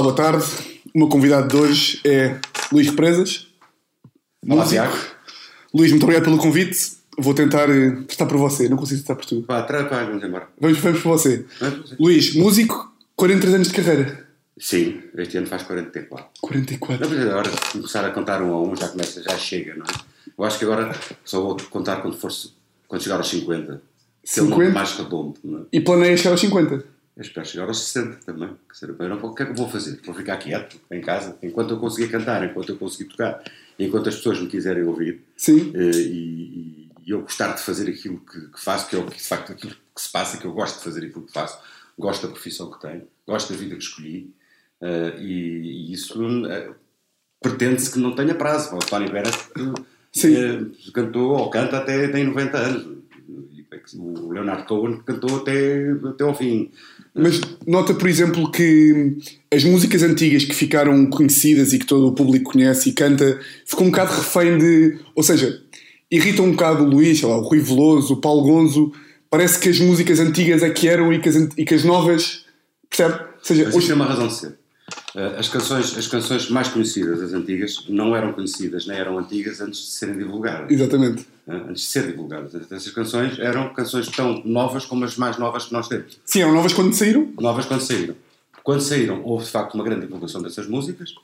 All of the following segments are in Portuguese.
Olá, boa tarde. O meu convidado de hoje é Luís Represas. Olá, músico. Tiago. Luís, muito obrigado pelo convite. Vou tentar eh, testar por você, não consigo testar por tu. Pá, traz para vamos embora. Vamos, vamos por você. Vamos? Luís, músico, 43 anos de carreira. Sim, este ano faz 44. 44. Não precisa agora começar a contar um a um, já começa, já chega, não é? Eu acho que agora só vou contar quando, for, quando chegar aos 50. Que é o 50? nome mais redondo, não é? E planeia chegar aos 50. Eu espero chegar aos 60 também. Dizer, eu não- O que é que eu vou fazer? Vou ficar quieto em casa enquanto eu conseguir cantar, enquanto eu conseguir tocar, enquanto as pessoas me quiserem ouvir Sim. eh, e, e- eu gostar de fazer aquilo que, que faço, que é o que de facto aquilo que se passa, que eu gosto de fazer aquilo que faço, gosto da profissão que tenho, gosto da vida que escolhi eh, e, e isso eh, pretende-se que não tenha prazo. O Sim. eh, cantou ou canta até tem 90 anos. O Leonard Cohen cantou até, até ao fim. Mas nota, por exemplo, que as músicas antigas que ficaram conhecidas e que todo o público conhece e canta ficou um bocado refém de. Ou seja, irritam um bocado o Luís, lá, o Rui Veloso, o Paulo Gonzo. Parece que as músicas antigas é que eram e que as, e que as novas. Percebe? Ou seja, Mas hoje. tem uma razão de ser. Eh, As canções, as canções mais conhecidas, as antigas, não eram conhecidas nem eram antigas antes de serem divulgadas. Exatamente. eh, Antes de serem divulgadas. Essas canções eram canções tão novas como as mais novas que nós temos. Sim, eram novas quando saíram. Novas quando saíram. Quando saíram, houve de facto uma grande divulgação dessas músicas.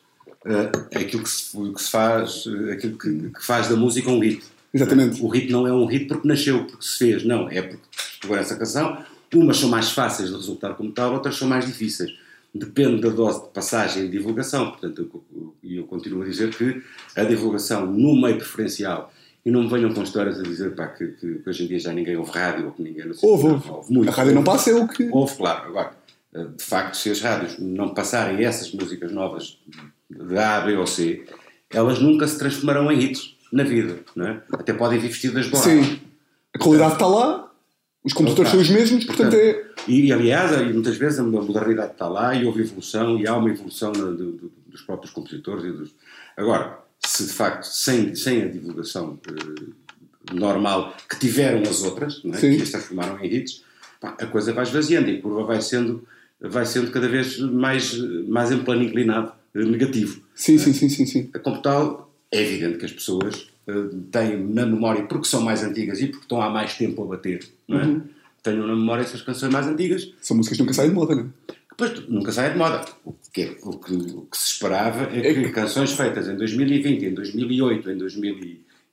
É aquilo que se, que se faz, aquilo que, que faz da música um hit. Exatamente. O hit não é um hit porque nasceu, porque se fez, não. É porque pegou essa canção. Umas são mais fáceis de resultar como tal, outras são mais difíceis. Depende da dose de passagem e divulgação. Portanto, eu, eu, continuo a dizer que a divulgação no meio preferencial, e não me venham com histórias a dizer pá, que, que, que hoje em dia já ninguém ouve rádio ou que ninguém não sei Houve, não, houve. muito. A rádio não passa, é o que. Houve, claro. Agora, de facto, se as rádios não passarem essas músicas novas de A, B ou C, elas nunca se transformarão em hits na vida, não é? Até podem vir vestidas de. Sim. A qualidade está lá, os compositores são os mesmos, portanto é. E, aliás, e muitas vezes a modernidade está lá e houve evolução e há uma evolução na- do- do- dos próprios compositores. E dos... Agora, se de facto, sem, sem a divulgação eh, normal que tiveram as outras, é? Que as transformaram em hits, pá, a coisa vai esvaziando e a curva vai sendo, vai sendo cada vez mais, mais em plano inclinado, eh, negativo. Sim, sim, sim, sim, sim. Como tal, é evidente que as pessoas eh, têm na memória, porque são mais antigas e porque estão há mais tempo a bater, não é? Uhum. tenham na memória essas canções mais antigas, São músicas que nunca saem de moda, não é? depois nunca saem de moda. O que, é- o que, o que se esperava é É que que- canções feitas em 2020, em 2008, em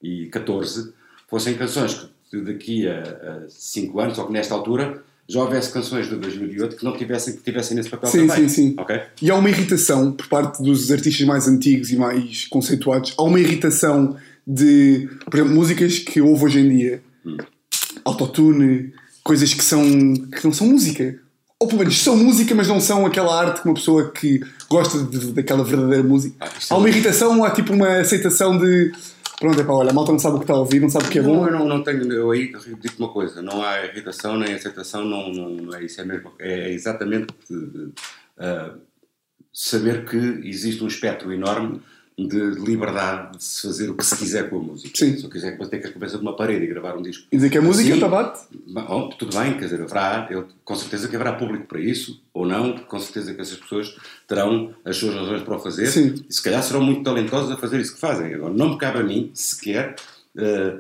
2014 fossem canções que daqui a 5 anos, ou que nesta altura, já houvesse canções de 2008 que não tivessem, que tivessem nesse papel Sim, também. sim, sim. Ok? E há uma irritação por parte dos artistas mais antigos e mais conceituados. Há uma irritação de, por exemplo, músicas que houve hoje em dia, autotune, coisas que, são, que não são música. Ou pelo menos são música, mas não são aquela arte que uma pessoa que gosta de- daquela verdadeira música. Ah, é há uma muito- irritação, há tipo uma aceitação de. Pronto, é pá, olha, a malta não sabe o que está a ouvir, não sabe o que é não, bom. eu não, não tenho, eu aí digo uma coisa, não há irritação nem aceitação, não, não, não é isso, é mesmo, é exatamente uh, saber que existe um espectro enorme de liberdade de se fazer o que se quiser com a música. Sim. Se eu quiser com a cabeça de uma parede e gravar um disco. E dizer que é música, Assim, está bate. Bom, tudo bem, quer dizer, haverá, eu, com certeza que haverá público para isso, ou não, com certeza que essas pessoas terão as suas razões para o fazer, Sim. e se calhar serão muito talentosos a fazer isso que fazem. Agora, não me cabe a mim, sequer, eh,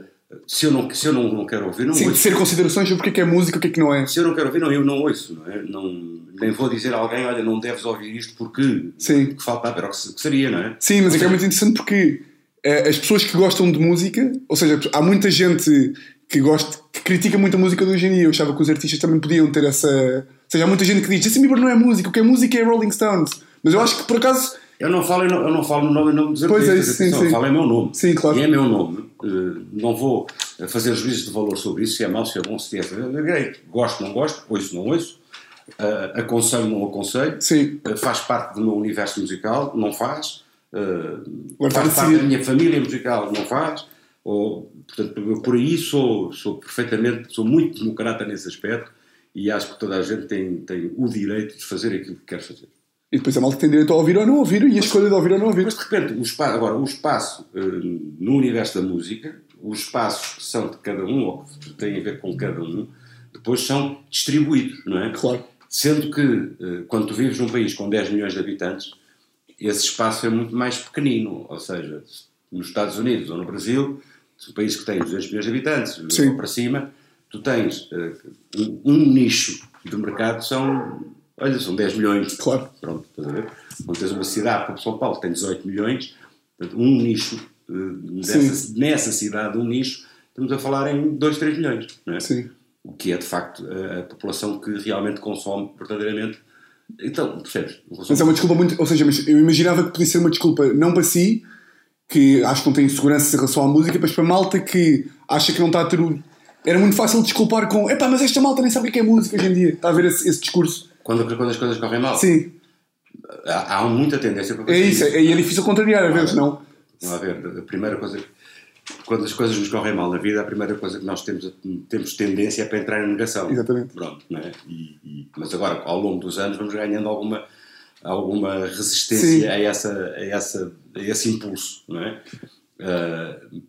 se eu, não, se eu não, não quero ouvir, não Sim, de ouço. ser considerações sobre o que é é música e o que é que não é. Se eu não quero ouvir, não, eu não ouço, não é? Não, nem vou dizer a alguém, olha, não deves ouvir isto porque Sim. que falta, era o que, se- que seria, não é? Sim, mas é que é muito interessante porque eh, as pessoas que gostam de música, ou seja, há muita gente que gosta, que critica muito a música de hoje em dia. Eu achava que os artistas também podiam ter essa. Ou seja, há muita gente que diz Justin Bieber não é música, o que é música é Rolling Stones. Mas eu acho que por acaso. Eu não falo, em no- eu não falo no nome, nome dos Pois é, artistas, isso, sim, sim. eu falo em meu nome. Sim, claro. E é meu nome. Eh, não vou eh, fazer juízes de valor sobre isso, se é mau, se é bom, se é. é gosto, não gosto, ouço, não ouço. Eh, aconselho, não aconselho. Sim. Eh, faz parte do meu universo musical, não faz. Agora faz parte da minha família musical, não faz. Ou, portanto, por aí sou, sou perfeitamente, sou muito democrata nesse aspecto e acho que toda a gente tem, tem o direito de fazer aquilo que quer fazer. E depois a malta tem direito a ouvir ou não ouvir e a escolha de ouvir ou não ouvir. Mas de repente, o espaço, agora, o espaço eh, no universo da música, os espaços que são de cada um, ou que têm a ver com cada um, depois são distribuídos, não é? Claro. Sendo que, uh, quando tu vives num país com 10 milhões de habitantes, esse espaço é muito mais pequenino. Ou seja, nos Estados Unidos ou no Brasil, um país que tem 200 milhões de habitantes, ou para cima, tu tens um, um, nicho de mercado, são, olha, são 10 milhões. Claro. Pronto, estás a ver? Quando tens uma cidade como São Paulo, tem 18 milhões, um nicho, uh, dessa, nessa cidade, um nicho, estamos a falar em 2, 3 milhões. Não é? Sim. O que é, de facto, a, a população que realmente consome verdadeiramente então, percebes? Mas é uma desculpa muito. Ou seja, eu imaginava que podia ser uma desculpa não para si, que acho que não tem segurança em relação à música, mas para malta que acha que não está a ter o. Era muito fácil desculpar com epá, mas esta malta nem sabe o que é música hoje em dia. Está a ver esse, esse discurso? Quando, quando as coisas correm mal? Sim. Há, há muita tendência para É isso, isso. é, é difícil contrariar, às vezes, não? Não, a ver, a primeira coisa. Quando as coisas nos correm mal na vida, a primeira coisa que nós temos, temos tendência é para entrar em negação. Exatamente. Pronto, não é? E, e, mas agora, ao longo dos anos, vamos ganhando alguma alguma resistência a, essa, a, essa, a esse impulso, não é? Uh,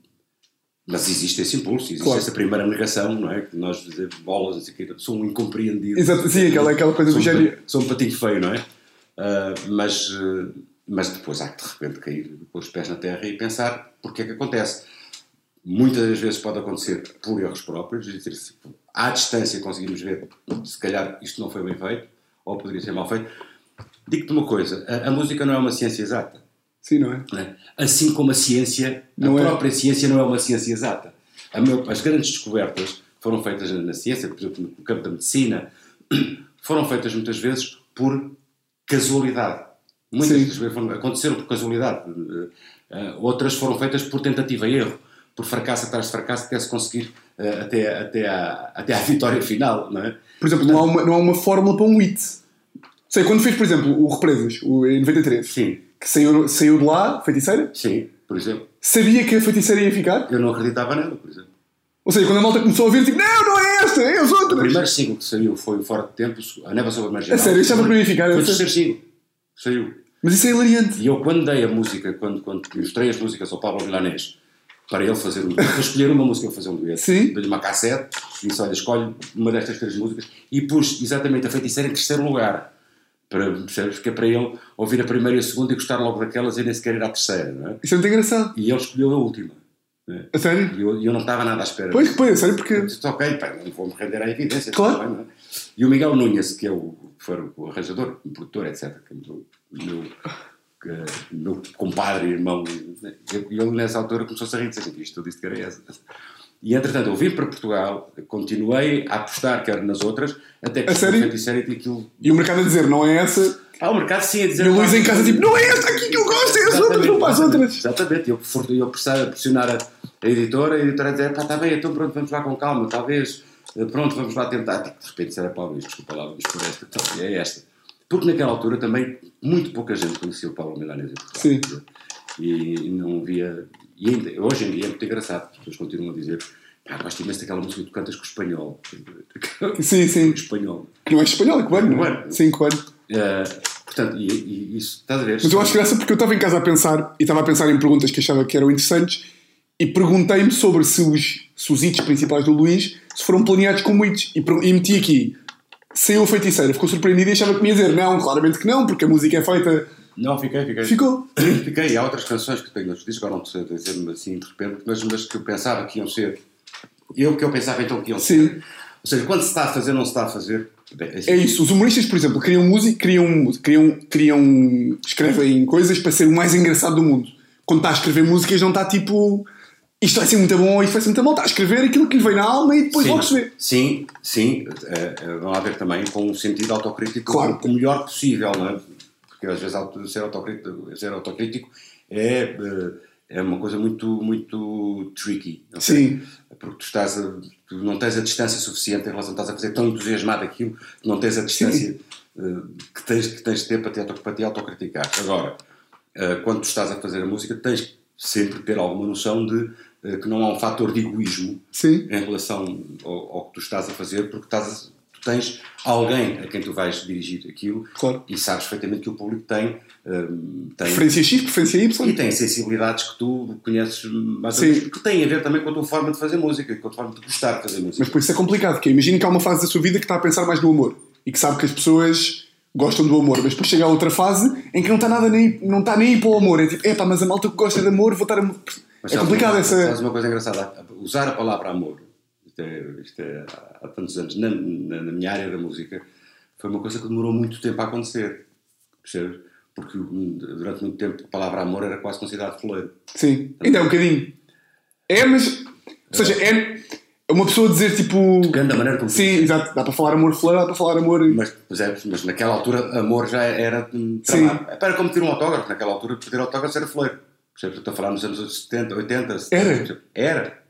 mas existe esse impulso, existe claro. essa primeira negação, não é? Que nós bolas, assim, que são incompreendidos. Exato, sim, aquela, aquela coisa do género. São um patinho feio, não é? Uh, mas, uh, mas depois há que de repente cair com os pés na terra e pensar porque é que acontece. Muitas das vezes pode acontecer por erros próprios, dizer, à distância conseguimos ver se calhar isto não foi bem feito, ou poderia ser mal feito, Digo-te uma coisa: a, a, música não é uma ciência exata. Sim, não é? Não é? Assim como a ciência, não a é. própria ciência não é uma ciência exata. Meu, as grandes descobertas foram feitas na ciência, por exemplo, no campo da medicina, foram feitas muitas vezes por casualidade. Muitas vezes aconteceram por casualidade. Uh, outras foram feitas por tentativa e erro, por fracasso atrás de fracasso, até se conseguir uh, até, até, à, até à vitória final. Não é? Por exemplo, não há, uma, não há uma fórmula para um hit. Sei, quando fez, por exemplo, o Represas, o, em 93, Sim. Que saiu, saiu de lá, feiticeira, Sim, por exemplo. sabia que a feiticeira ia ficar? Eu não acreditava nela, por exemplo. Ou seja, quando a malta começou a ouvir, tipo, não, não é esta, é as O outras. primeiro single que saiu foi o Fora de Tempo, a Neva sobre a Marginal. A sério, que não ia ficar. Foi o terceiro single. Saiu. Mas isso é hilariante. E eu, quando dei a música, quando, quando mostrei as músicas ao Pablo Milanês, para ele fazer um para escolher uma música para fazer um dueto, Sim. dei-lhe uma cassete, disse, olha, escolhe uma destas três músicas, e pus exatamente a feiticeira em terceiro lugar. Para, percebes? Porque é para ele ouvir a primeira e a segunda e gostar logo daquelas e nem sequer ir à terceira, não é? Isso é muito engraçado. E ele escolheu a última. é? A sério? E eu, eu não estava nada à espera. Pois, pois, a sério, porque. Eu disse, ok, pá, não vou-me render à evidência. Claro. não é? E o Miguel Nunes, que é o, foi o arranjador, o produtor, etc., que é o meu, que- meu compadre, irmão, né? ele nessa altura começou-se a rir, disse, isto eu disse que era essa. E entretanto, eu vim para Portugal, continuei a apostar, quer nas outras, até que A sério? feiticeira e aquilo. E o mercado a dizer, não é essa. Há o mercado sim a dizer. E o Luís em casa, tipo, não é esta aqui que eu gosto, é as outras, não para as outras. Exatamente, eu, eu precisava pressionar a, a editora, a editora a dizer, pá, está bem, então pronto, vamos lá com calma, talvez, eh, pronto, vamos lá tentar. De repente, era Paulo Luís, desculpa lá, vamos por esta, então, é esta. Porque naquela altura também muito pouca gente conhecia o Paulo Milanese. Sim. E não via. E ainda, hoje em dia é muito engraçado, as pessoas continuam a dizer, pá, gosto imenso daquela música que tu cantas com o espanhol. Sim, sim. O espanhol. Que não é espanhol, é cubano, não é? Sim, cubano. Eh, portanto, e, e isso, estás a ver? Mas eu acho graça porque eu estava em casa a pensar e estava a pensar em perguntas que achava que eram interessantes e perguntei-me sobre se os, se os hits principais do Luís se foram planeados como hits e, e meti aqui saiu a feiticeira, ficou surpreendido e achava que me ia dizer não, claramente que não, porque a música é feita. Não, fiquei, fiquei. Ficou. Fiquei, há outras canções que tenho nos discos, agora não sei dizer-me assim de repente, mas, mas que eu pensava que iam ser. Eu que eu pensava então que iam Sim. ser. Ou seja, quando se está a fazer, não se está a fazer. Bem, assim, É isso. Os humoristas, por exemplo, criam música, criam, criam, criam, escrevem coisas para ser o mais engraçado do mundo. Quando está a escrever músicas, não está tipo isto vai ser muito bom, isto vai ser muito bom. Está a escrever aquilo que lhe vem na alma e depois sim, logo se vê. Sim, sim. eh, vão haver também com um sentido autocrítico Claro. o melhor possível, não é? Porque às vezes ser autocrítico, ser autocrítico é, eh, é uma coisa muito, muito tricky. Sim. Porque tu, estás a, tu não tens a distância suficiente em relação, estás a fazer tão entusiasmado aquilo não tens a distância eh, que, tens, que tens de ter para te, para te autocriticar. Agora, eh, quando tu estás a fazer a música, tens sempre que ter alguma noção de que não há um fator de egoísmo Sim. em relação ao, ao que tu estás a fazer, porque estás a- tens alguém a quem tu vais dirigir aquilo Claro. e sabes perfeitamente que o público tem, hum, tem Preferência X, preferência e Y. tem sensibilidades que tu conheces mais ou menos, que têm a ver também com a tua forma de fazer música, com a tua forma de gostar de fazer música. Mas por isso é complicado, porque imagina que há uma fase da sua vida que está a pensar mais no amor. e que sabe que as pessoas gostam do amor, mas depois chega a outra fase em que não está nada nem, não está nem aí para o amor. É tipo, epá, mas a malta que gosta de amor, vou estar a... Mas É complicado uma, essa. Sabes uma coisa engraçada? Usar a palavra amor, isto é, isto é há tantos anos, na, na- na minha área da música, foi uma coisa que demorou muito tempo a acontecer. Percebes? Porque durante muito tempo a palavra amor era quase considerado foleiro. Sim, ainda é um bocadinho. É, mas. Ou seja, é uma pessoa dizer tipo. Depende da maneira como Sim, exato, dá para falar amor flor, dá para falar amor. Mas, percebes? Mas naquela altura, amor já era tramado. É para como pedir um autógrafo. Naquela altura, pedir autógrafo era foleiro. Percebes? Estou a falar nos anos 70, 80, 70. Era? percebes? Era.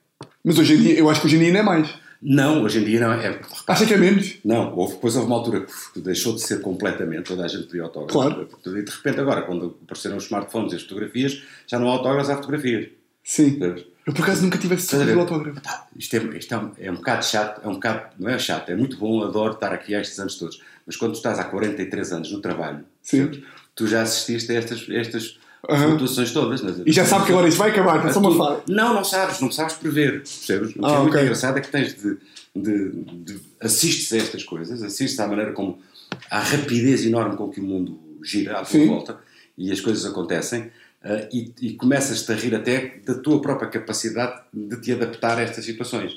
Mas hoje em dia, eu acho que hoje em dia não é mais. Não, hoje em dia não é. Acha que é menos? Não, houve, depois houve uma altura que deixou de ser completamente, toda a gente pedia autógrafo. Claro. E de repente agora, quando apareceram os smartphones e as fotografias, já não há autógrafos, há fotografias. Sim. Percebes? Eu por acaso nunca tive esse a tipo de autógrafo. Pá, Isto, é, isto é, um, é um bocado chato, é um bocado, não é chato, é muito bom, adoro estar aqui há estes anos todos. Mas quando tu estás há 43 anos no trabalho, Sim. percebes? tu já assististe a estas, estas Aham. flutuações todas. não é? E já sabe que agora isto vai acabar, é só uma fase. Não, não sabes, não sabes prever, percebes? O que Ah, é muito ok. engraçado é que tens de, de, de assistes a estas coisas, assistes à maneira como à rapidez enorme com que o mundo gira à tua Sim. volta e as coisas acontecem ah, e, e começas-te a rir até da tua própria capacidade de te adaptar a estas situações.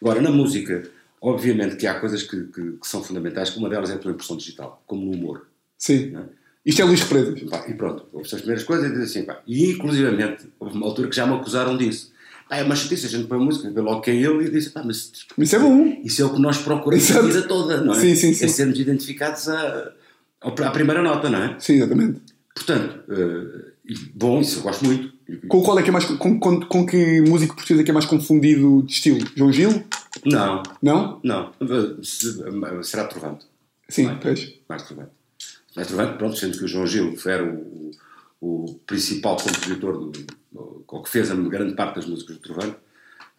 Agora, na música, obviamente que há coisas que, que- que são fundamentais, que uma delas é a tua impressão digital, como no humor. Sim. é? Isto é Luís. Pá, e pronto, houve as primeiras coisas e diz assim, pá, e inclusivamente houve uma altura que já me acusaram disso. Pá, é uma chatice, a gente põe música, vê logo que é ele e diz, pá, mas Isso é bom. isso é o que nós procuramos a vida toda, não é? Sim, sim, sim. É sermos identificados à, à primeira nota, não é? Sim, exatamente. Portanto, e, bom, isso eu gosto muito. Com qual é que é mais. Com, com, com que músico português é que é mais confundido de estilo? João Gil? Não, Não? não, se- será Trovante. Sim, pois. Mais Trovante. Mais Trovante, pronto, sendo que o João Gil era o, o, principal compositor, do, ou que fez a grande parte das músicas do Trovante,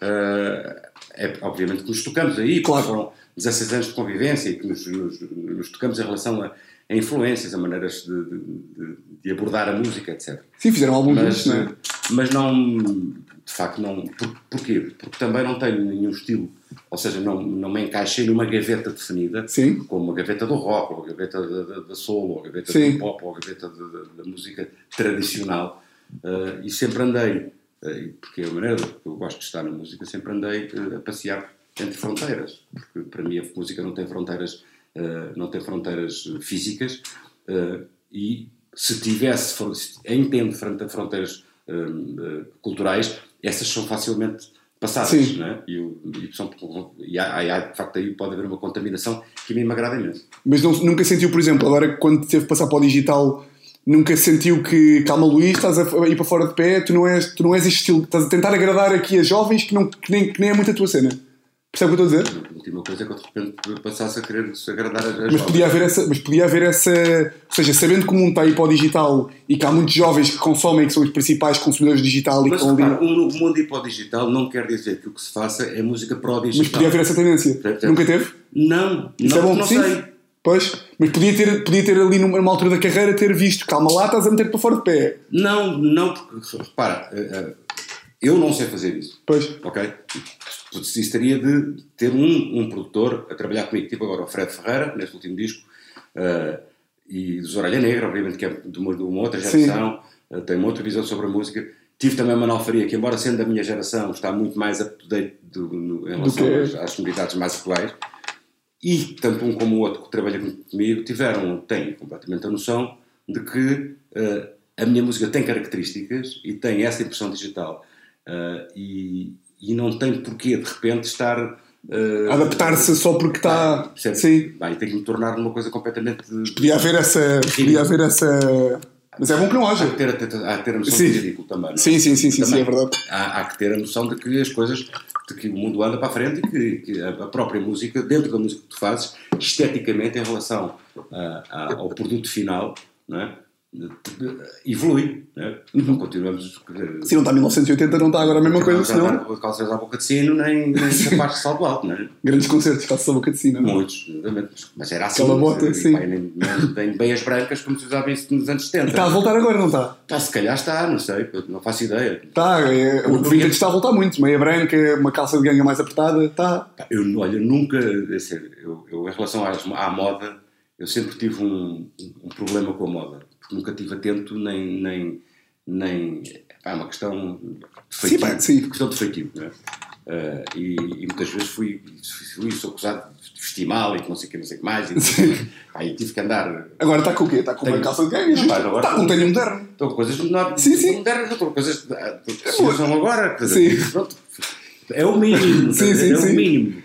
é obviamente que nos tocamos aí, Claro. foram 16 anos de convivência e que nos, nos, nos tocamos em relação a, a influências, a maneiras de, de- de- abordar a música, etc. Sim, fizeram alguns Mas, não é? mas não, de facto, não. Por, porquê? Porque também não tenho nenhum estilo, ou seja, não, não me encaixei numa gaveta definida, Sim. como a gaveta do rock, ou a gaveta da, soul, ou a gaveta Sim. do pop, ou a gaveta da, música tradicional. Eh, e sempre andei, eh, porque é a maneira que eu gosto de estar na música, sempre andei eh, a passear entre fronteiras, porque para mim a música não tem fronteiras, eh, não tem fronteiras eh, físicas, eh, e se tivesse, entendo fron- fronteiras eh, eh, culturais, essas são facilmente passadas, Sim. não é? E, e são- e há, há- de facto aí pode haver uma contaminação que a mim me agrada imenso. Mas não- nunca sentiu, por exemplo, agora quando teve que passar para o digital, nunca sentiu que, calma Luís, estás a ir para fora de pé, tu não és, tu não és este estilo, estás a tentar agradar aqui a jovens que, não, que, nem, que nem é muito a tua cena. Percebe o que eu estou a dizer? A última coisa é que eu de repente passasse a querer se agradar a Mas jovens. podia, haver essa, mas podia haver essa. Ou seja, sabendo que o mundo está aí para o digital e que há muitos jovens que consomem, que são os principais consumidores digital e que Mas estão ali. repara, o mundo ir para o digital não quer dizer que o que se faça é música para o digital. Mas podia haver essa tendência. Certo. Nunca teve? Não, Isso não, é bom, não sei. Pois, mas podia ter, podia ter ali numa altura da carreira ter visto, calma lá, estás a meter para fora de pé. Não, não, porque repara, eh, eh, eu não sei fazer isso. Pois, Ok? Precisaria de ter um, um produtor a trabalhar comigo, tipo agora o Fred Ferreira, neste último disco, eh, e dos Orelha Negra, obviamente que é de uma, de uma outra geração, eh, tem uma outra visão sobre a música. Tive também a Manuel Faria, que embora sendo da minha geração, está muito mais up-to-date do- no- em relação é. às, às novidades mais atuais. E tanto um como o outro que trabalha comigo tiveram, têm completamente a noção de que eh, a minha música tem características e tem essa impressão digital. Eh, e, e não tem porquê de repente estar. eh, adaptar-se só porque está. Sim. Vai ter que me tornar numa coisa completamente. Podia haver essa. Podia haver essa. Mas é bom que não haja. há que ter, há que ter a noção Sim. de ridículo também. é? Sim, sim, sim, sim, sim, Também. é verdade. Há, há que ter a noção de que as coisas, que o mundo anda para a frente e que, que a, própria música, dentro da música que tu fazes, esteticamente em relação a- a- ao produto final, não é? Evolui. Né? Não continuamos. Se não está 1980, não está agora a mesma coisa, senão. Não calças à boca de sino, nem, nem capaz de salto alto, não é? Grandes concertos, calças à boca de sino. não é? Muitos, exatamente. Mas era assim. Aquela bota, e, sim. nem, nem beias brancas como se usava isso nos anos 70. Está a voltar agora, não está? Tá, se calhar está, não sei, não faço ideia. Está, é, o vintage está a voltar muito. Meia branca, uma calça de ganga mais apertada, está. Eu, olha, nunca, é eu, eu em relação às, à moda, eu sempre tive um, um problema com a moda, nunca estive atento nem, nem, nem é uma questão de Sim, feitio, pá, sim. questão de feitio, não é? Ah, e, e muitas vezes fui, fui sou acusado de vestir mal e que não sei o que, não sei o que mais, e, Sim. e tive que andar Agora está com o quê? Está com uma Tenho- calça de? Pá, agora- Está com um tênis moderno. Estou com coisas modernas, Sim, sim. modernas, estou com coisas que se usam agora. Sim. pronto, é o mínimo, Sim, é sim, o sim. mínimo.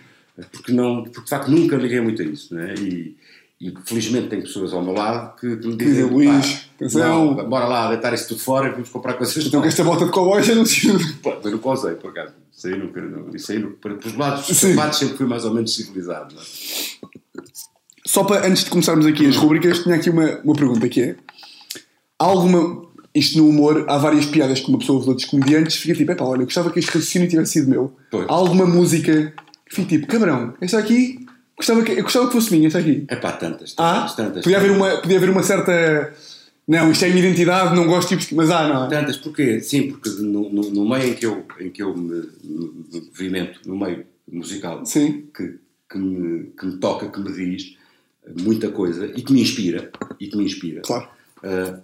Porque, não, porque de facto nunca liguei muito a isso. Né? E, e felizmente tenho pessoas ao meu lado que, que me dizem: dizem, Luís, "Pá, atenção." não, bora lá deitar isso tudo fora e vamos comprar coisas Então novas. esta bota de cowboy já não. Pá, Eu nunca usei, por acaso. Isso aí nunca. Não, isso aí nunca. Para os lados, os lados sempre fui mais ou menos civilizado. não é? Só para, antes de começarmos aqui as rubricas, tinha aqui uma, uma pergunta que é há alguma, isto no humor, há várias piadas que uma pessoa ouve de outros comediantes fica tipo, epá, olha, eu gostava que este raciocínio tivesse sido meu. Pois. Há alguma música que fica tipo, cabrão, esta aqui, gostava que, eu gostava que fosse minha, esta aqui. É pá, tantas, Ah, tantas, tantas. podia haver, uma, podia haver uma certa, não, isto é a minha identidade, não gosto tipo, mas há, não é? Tantas, porquê? Sim, porque no, no, no meio em que eu, em que eu me, me- me movimento, no meio musical, Sim. que, que, me, que me toca, que me diz muita coisa e que me inspira, e que me inspira, Claro. ah,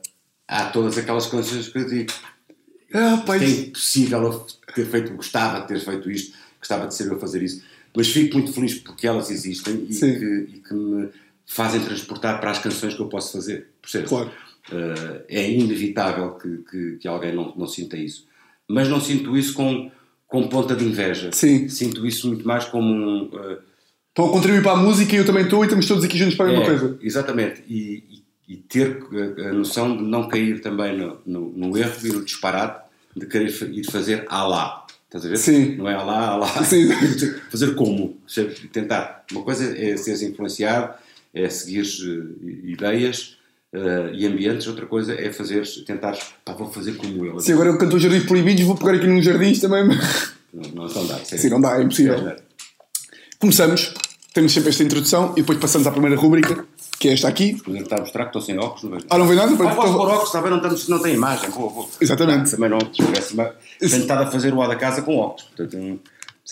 há todas aquelas coisas que eu digo, Ah, pá, é impossível ter feito, gostava de ter feito isto, gostava de ser eu a fazer isso, mas fico muito feliz porque elas existem e que, e que me fazem transportar para as canções que eu posso fazer, percebes? Claro. Uh, é inevitável que, que, que alguém não, não sinta isso. Mas não sinto isso com, com ponta de inveja. Sim. Sinto isso muito mais como um. uh, estão a contribuir para a música e eu também estou e estamos todos aqui juntos para a mesma é, coisa. Exatamente. E, e- e ter a, a noção de não cair também no, no, no erro e no disparate de querer ir fazer à lá. Estás a ver? Sim. Não é lá, lá. Sim. fazer como? Tentar. Uma coisa é seres influenciado, é seguir ideias eh, e ambientes, outra coisa é fazer, tentar, pá, vou fazer como ele. Se agora eu canto jardins proibidos, vou pegar aqui nos jardins também. mas- Não, não, não dá. Sim, não dá, é impossível. É, Começamos, temos sempre esta introdução e depois passamos à primeira rúbrica, que é esta aqui. Por exemplo, está a mostrar que estou sem óculos, não vejo. Ah, não vê nada? Ah, posso pôr óculos, está bem, não, estamos, não tem imagem. Vou, vou. Exatamente. Também não, parece uma- tenho estado a fazer o A da casa com óculos. Portanto, um,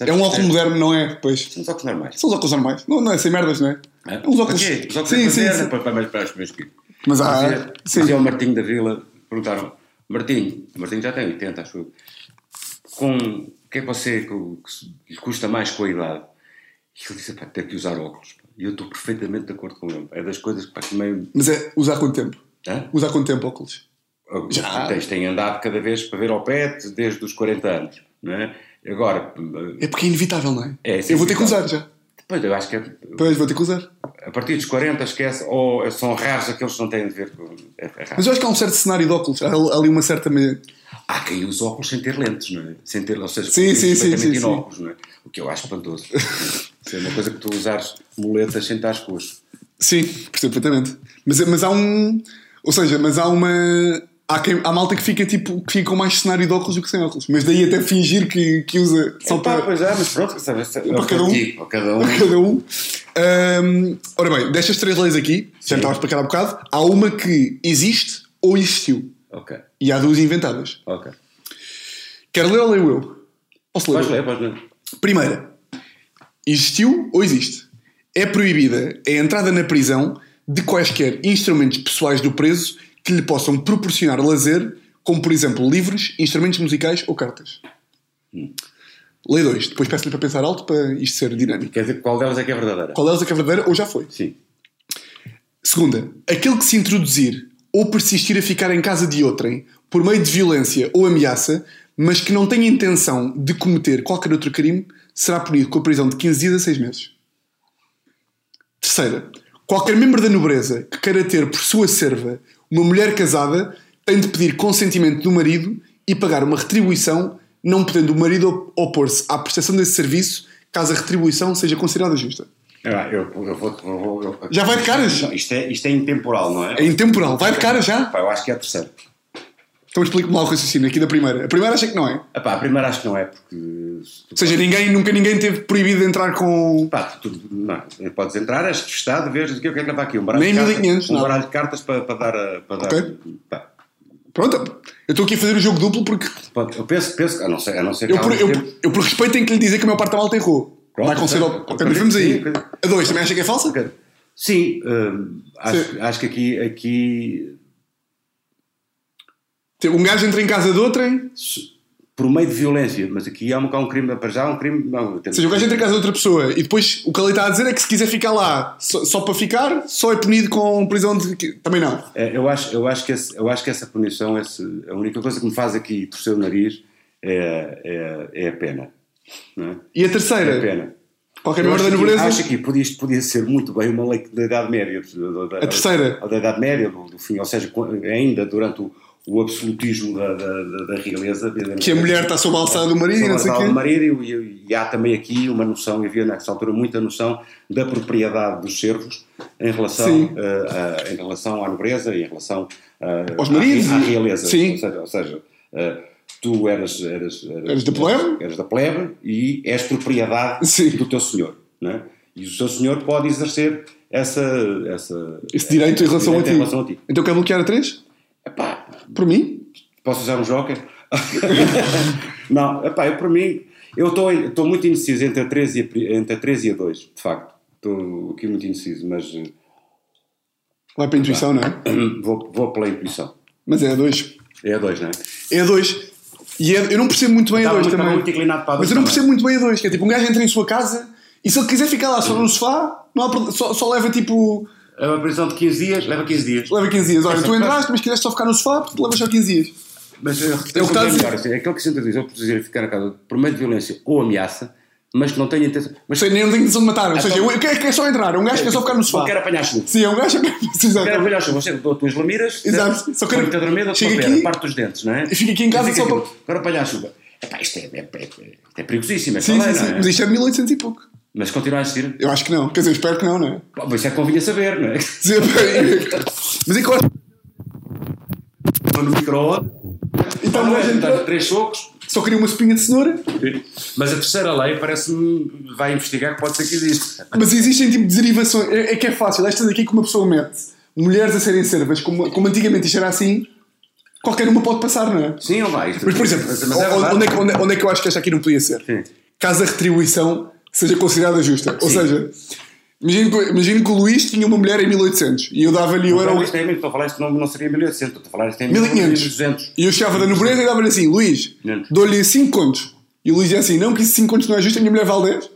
É um óculos moderno, não é? Pois. São os óculos normais. São os óculos normais. Não, não é sem merdas, não é? É? É uns óculos. Para quê? Os óculos Sim, é sim, sim. Para, para, para os meus filhos. Mas há. Dizia, Sim. dizia o Martinho da Vila, perguntaram, Martinho, o Martinho já tem 80, acho eu, com, o que é que você, que, que lhe custa mais com a idade? E ele disse, pá, ter que usar óculos. pá. E eu estou perfeitamente de acordo com ele. É das coisas que, pá, que meio... Mas é usar quanto tempo? Hã? Usar quanto tempo óculos? Já. Tens, tem andado cada vez para ver ao pé desde os 40 anos, não é? Agora, É porque é inevitável, não é? É, sim, eu vou ter que usar já. depois eu acho que é, Pois, vou ter que usar. a partir dos 40 esquece, ou são raros aqueles que não têm de ver com... É, é. Mas eu acho que há um certo cenário de óculos. Há ali uma certa. Há quem usa óculos sem ter lentes, não é? Sem ter, ou seja, Sim, sim, sim, sim, não é? O que eu acho espantoso. É uma coisa que tu usares muletas sem estar coxo. Sim, percebo perfeitamente. Mas, mas há um. Ou seja, mas há uma. Há, quem, há malta que fica, tipo, que fica com mais cenário de óculos do que sem óculos. Mas daí até fingir que, que usa só Epá, para. pois é, mas pronto, sabe, sabe, para cada um. Cada um. para cada um. Ahm, ora bem, destas três leis aqui, já Sim. estava a explicar há bocado, há uma que existe ou existiu. Ok, E há duas inventadas. ok. Quero ler ou leio eu? Posso ler? Podes eu? ler, podes ler. Primeira, existiu ou existe? É proibida a entrada na prisão de quaisquer instrumentos pessoais do preso que lhe possam proporcionar lazer, como por exemplo livros, instrumentos musicais ou cartas. Lei 2. Depois peço-lhe para pensar alto para isto ser dinâmico. Quer dizer, qual delas é que é verdadeira? Qual delas é que é verdadeira ou já foi? Sim. Segunda, aquele que se introduzir ou persistir a ficar em casa de outrem por meio de violência ou ameaça, mas que não tenha intenção de cometer qualquer outro crime, será punido com a prisão de 15 dias a 6 meses. Terceira, qualquer membro da nobreza que queira ter por sua serva uma mulher casada tem de pedir consentimento do marido e pagar uma retribuição, não podendo o marido opor-se à prestação desse serviço caso a retribuição seja considerada justa. Eu, eu vou, eu vou- eu- Já vai de caras? Não, isto, é, isto é intemporal, não é? É intemporal. Vai de cara já? Pá, eu acho que é a terceira. Então explique-me lá o raciocínio aqui da primeira. A primeira achei que não é. Epá, a primeira acho que não é, porque. Ou seja, ninguém, nunca ninguém teve proibido de entrar com. Pá, tu, não, podes entrar, és testado, vês o que é que levar aqui. Um baralho Nem de cartas, 1500, um baralho de cartas para, para dar. a- Para dar pá, Pronto, eu estou aqui a fazer o jogo duplo porque. eu penso, penso, a não ser, a não ser que Eu por, eu, eu por respeito tenho que lhe dizer que a maior parte da malta errou. Pronto, Vai acontecer ao. Ok, mas vamos aí. sim. A dois, também acha que é falsa? Sim, hum, acho, Sim. acho que aqui, aqui Um gajo entra em casa de outra, hein? por meio de violência, mas aqui há um, há um crime, para já há um crime. Não, Ou seja, o gajo entra em casa de outra pessoa e depois o que ele está a dizer é que se quiser ficar lá só, só para ficar, só é punido com prisão de. Também não. É, eu, acho, eu, acho que esse, eu acho que essa punição, esse, a única coisa que me faz aqui torcer o nariz é, é, é a pena. É? E a É a terceira, pena. qualquer Eu da que, nobreza. acho que podia, isto podia ser muito bem uma lei da Idade Média. Da, da, A terceira? Da Idade Média, do, do fim, ou seja, ainda durante o, o absolutismo da, da, da, da realeza. Que a mulher está sob a alçada do marido e não sei do marido e, e- há também aqui uma noção, e havia nessa altura muita noção da propriedade dos servos em relação, eh, a- em relação à nobreza e em relação eh, Aos à- maridos à, realeza. Sim. Ou seja, ou seja, eh, tu eras, eras, Eras da plebe? eras da plebe e és propriedade Sim. do teu senhor. Não é? E o seu senhor pode exercer essa, essa, Esse direito em relação, direito a, ti. em relação a ti. Então quer bloquear a três? Epá, Por mim? Posso usar um joker? não, epá, eu para mim, eu estou muito indeciso entre a 3 e a, entre a 3 e a 2, de facto. Estou aqui muito indeciso, mas eh, Vai para a intuição, não é? vou, vou pela intuição. Mas é a dois. É a 2, não é? É a dois. E é- eu não percebo muito bem a Estava dois muito, estava também. muito inclinado para a Mas dois eu não também. percebo muito bem a dois. Que é tipo, um gajo entra em sua casa e se ele quiser ficar lá só no sofá, não há só, só leva tipo. É uma prisão de 15 dias, leva 15 dias. Leva 15 dias. Olha, tu entraste, mas quiseste só ficar no sofá, porque levas só 15 dias. Mas É o que está a é dizer. melhor, assim, é aquele que senta diz, eu preciso ficar na casa por meio de violência ou ameaça, mas que não tenha intenção. Mas seja, nem não tem intenção de matar. Ou Então- seja, eu quero, quero só entrar. É um gajo que quer só ficar no sofá. quero apanhar chuva. Sim, é um gajo que. Quero apanhar chuva, você dou tuas lamiras, Exato. Só quero- põe-te a dormir, dou-te chega aqui- parte dos dentes, não é? e fica aqui em casa E fica só aqui, Quero apanhar chuva. Epá, isto é, é, é, é, é perigosíssimo, é Sim, sim, sim. não é? Mas isto é de 1800 e pouco. Mas continua a existir. Eu acho que não. Quer dizer, espero que não, não é? Pô, Isso é que convinha saber, não é? Mas é acho Estou no micro-ondas, Então, um é? três socos. só queria uma espinha de cenoura. Mas a terceira lei parece-me vai investigar que pode ser que existe. Mas existem tipo derivações. É, é que é fácil. Estas aqui que uma pessoa mete mulheres a serem servas, como, como antigamente isto era assim, qualquer uma pode passar, não é? Sim ou vai? Mas, por exemplo, Mas- mas é onde, é que, onde, é- onde é que eu acho que esta aqui não podia ser? Sim. Caso a retribuição seja considerada justa. Ou Sim. seja, imagino que, imagino que o Luís tinha uma mulher em 1800 e eu dava-lhe. Eu era o- é, estou a falar isto não, não seria 1800, estou a falar isto em 1500. 1200. E eu chegava da nobreza e dava-lhe assim: Luís, 500. dou-lhe 5 contos. E o Luís dizia assim: Não, que isso 5 contos não é justo, a minha mulher vale 10.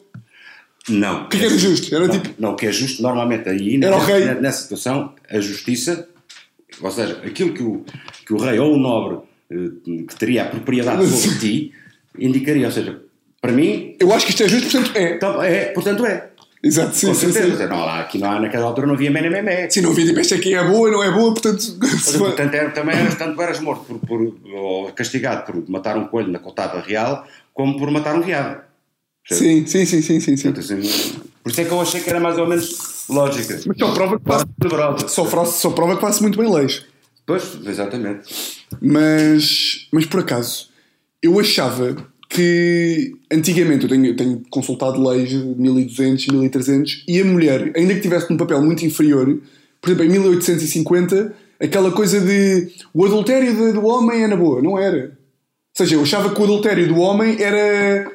Não. O que é que era justo? Era não, tipo- Não, o que é justo, normalmente aí, Era o nessa, rei. nessa situação, a justiça, ou seja, aquilo que o, que o rei ou o nobre eh, que teria a propriedade sobre ti, indicaria, ou seja, para mim, Eu acho que isto é justo, portanto é. então, é, portanto é. Exato, sim, Com sim, certeza. sim. Não, lá, aqui não há, naquela altura não havia menemé. Se não vi, tipo, esta aqui é boa, não é boa, portanto. Portanto, era, também eras, tanto eras morto por, por, ou castigado por matar um coelho na cotada real, como por matar um veado. Sim, sim, sim, sim, sim, sim. Portanto, assim, por isso é que eu achei que era mais ou menos lógica. Mas só prova que Tenebrosa. só, prova que faço muito bem leis. Pois, exatamente. Mas, mas por acaso, eu achava que antigamente eu tenho, tenho consultado leis de 1200, 1300 e a mulher, ainda que tivesse num papel muito inferior, por exemplo, em 1850, aquela coisa de o adultério do homem é na boa, não era. Ou seja, eu achava que o adultério do homem era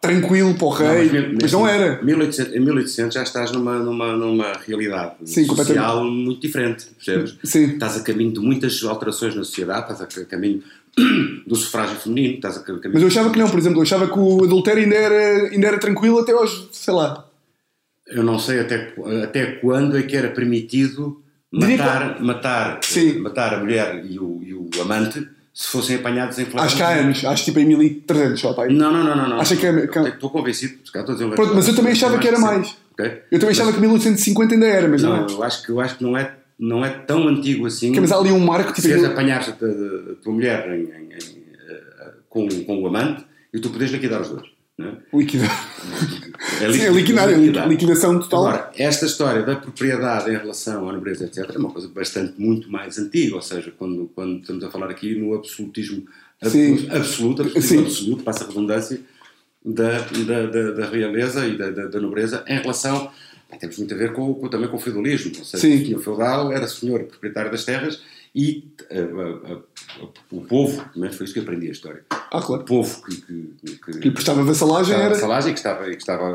tranquilo para o rei, mil- mas não era. 1800, em 1800 já estás numa, numa, numa realidade Sim, social muito diferente, percebes? Sim. Estás a caminho de muitas alterações na sociedade, estás a ca- caminho do sufrágio feminino, estás a caminho... Mas eu achava que não, por exemplo, eu achava que o adultério ainda era, ainda era tranquilo até aos, sei lá. Eu não sei até, até quando é que era permitido matar, matar, Sim. matar a mulher e o, e o amante se fossem apanhados em flagrante. Acho que há anos, acho tipo em 1300 só, pai. Não, não, não, não. não. Acha que é- que é- Estou convencido, calhar estou a dizer Pronto, mas eu também achava que era mais. Ok? Eu também achava que 1850 ainda era, mas não, Não, é. eu acho que, eu acho que não, é, não é tão antigo assim. Mas há ali um marco tipo. se aquilo- apanhares a, tua mulher em- em- em, eh, com, com o amante e tu podes liquidar os dois. É? Liquidar. É Sim, é liquidar, é liquidar. liquidação total. Agora, esta história da propriedade em relação à nobreza, etc., é uma coisa bastante muito mais antiga, ou seja, quando, quando estamos a falar aqui no absolutismo Sim. absoluto, absoluto, absolutismo Sim. absoluto, passa a redundância, da, da, da, da realeza e da, da, da nobreza em relação. Temos muito a ver com, com- também com o feudalismo, ou seja, Sim. o senhor feudal era senhor proprietário das terras e a- a- a- o povo, mas foi isso que eu aprendi a história, Ah, claro. o povo que, que, que, Que lhe prestava vassalagem era. de salagem, que estava, que estava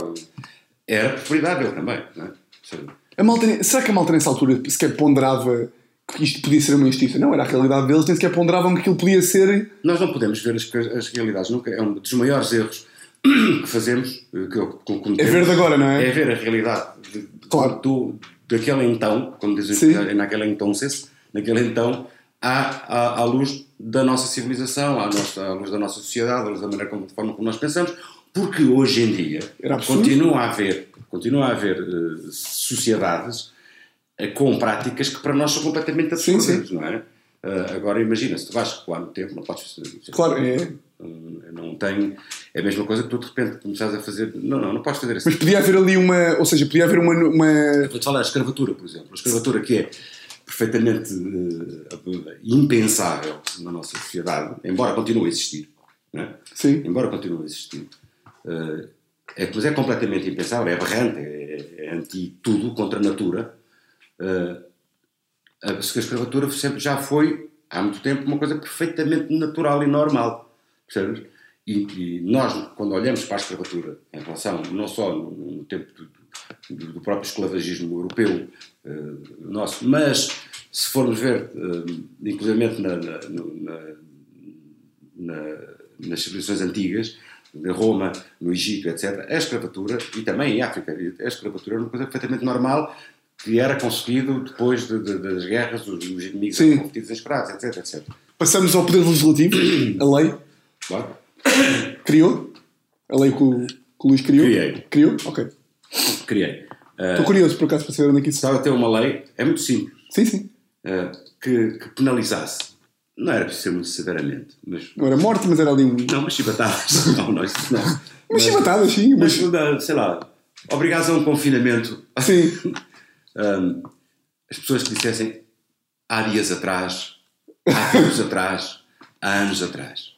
era propriedade dele também, não é? Seja, A malta, será que a malta nessa altura sequer ponderava que isto podia ser uma injustiça? Não, era a realidade deles, nem sequer ponderavam que aquilo podia ser. Nós não podemos ver as, as realidades nunca. É um dos maiores erros que fazemos, eh, que, que cometemos. É ver de agora, não é? É ver a realidade de- Claro. do, daquele então, como dizem Sim. naquele então, naquele então, à, à, à luz da nossa civilização, à, nossa, à luz da nossa sociedade, à luz da maneira como, forma como nós pensamos, porque hoje em dia continua a haver, continua a haver eh, sociedades eh, com práticas que para nós são completamente absurdas, não é? Eh, agora imagina, se tu vais recuar no tempo, não podes fazer Claro, é. Não tem. É a mesma coisa que tu de repente começares a fazer. Não, não, não podes fazer assim. Mas podia haver ali uma. Ou seja, podia haver uma. uma... Vou-te falar da escravatura, por exemplo. A escravatura que é perfeitamente eh, impensável na nossa sociedade, embora continue a existir. É? Sim. Embora continue a existir. eh, é, mas é completamente impensável, é aberrante, é, é anti-tudo, contra a natura. Eh, a a escravatura sempre já foi, há muito tempo, uma coisa perfeitamente natural e normal. Percebes? E, e nós, quando olhamos para a escravatura, em relação, não só no, no tempo do, do- do próprio esclavagismo europeu eh, nosso, mas se formos ver, eh, inclusive na, na, na- na- nas civilizações antigas, na Roma, no Egito, etc., a escravatura, e também em África, a escravatura era uma coisa perfeitamente normal que era conseguido depois de- de- das guerras, dos, dos inimigos eram convertidos em escravos, etc, etc. Passamos ao poder legislativo, a lei. Claro. Criou? A lei que o, que o Luís criou? Criei. Criou? Ok. Criei. Ah, Estou curioso por acaso para saber onde é que isso. Estava a ter uma lei, é muito simples, Sim, sim. ah, que, que penalizasse. Não era preciso ser muito severamente, mas. Não era morte, mas era ali um. Não, mas chibatadas. não, não, isso não. Mas chibatadas, sim. Mas, Mas, sei lá, obrigados a um confinamento. sim. Hum, as pessoas que dissessem há dias atrás, há tempos atrás, há anos atrás.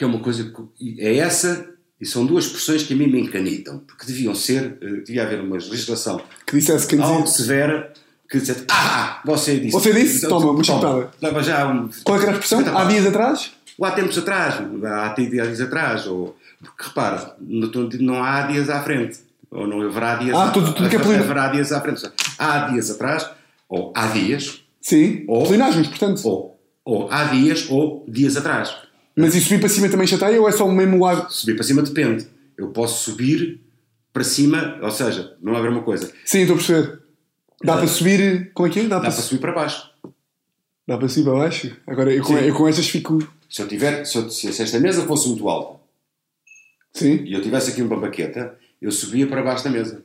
Que é uma coisa que é essa, e são duas expressões que a mim me encanitam, porque deviam ser, eh, devia haver uma legislação Que dissesse quem algo dizia. severa que dissesse, ah, você disse. Você disse? Toma, uma chicotada. Leva já um. Qual é que era a expressão? Há dias atrás? Ou há tempos atrás, há dias atrás, ou. Porque repara, não, não há dias à frente. Ou não haverá dias Ah, tudo- tudo que é haverá dias à frente. Há dias atrás, ou há dias, Sim. Ou- Plenágios, portanto. ou, ou há dias, ou dias atrás. Mas e subir para cima também chateia ou é só o mesmo lado? Subir para cima depende. Eu posso subir para cima, ou seja, não haver uma coisa. Sim, estou a perceber. Dá para subir. Como é que é? Dá, Dá para, para subir para baixo. dá para subir para baixo? Agora eu com, eu com estas fico. Se eu tiver, se, eu- se esta mesa fosse muito alta Sim. e eu tivesse aqui uma baqueta, eu subia para baixo da mesa.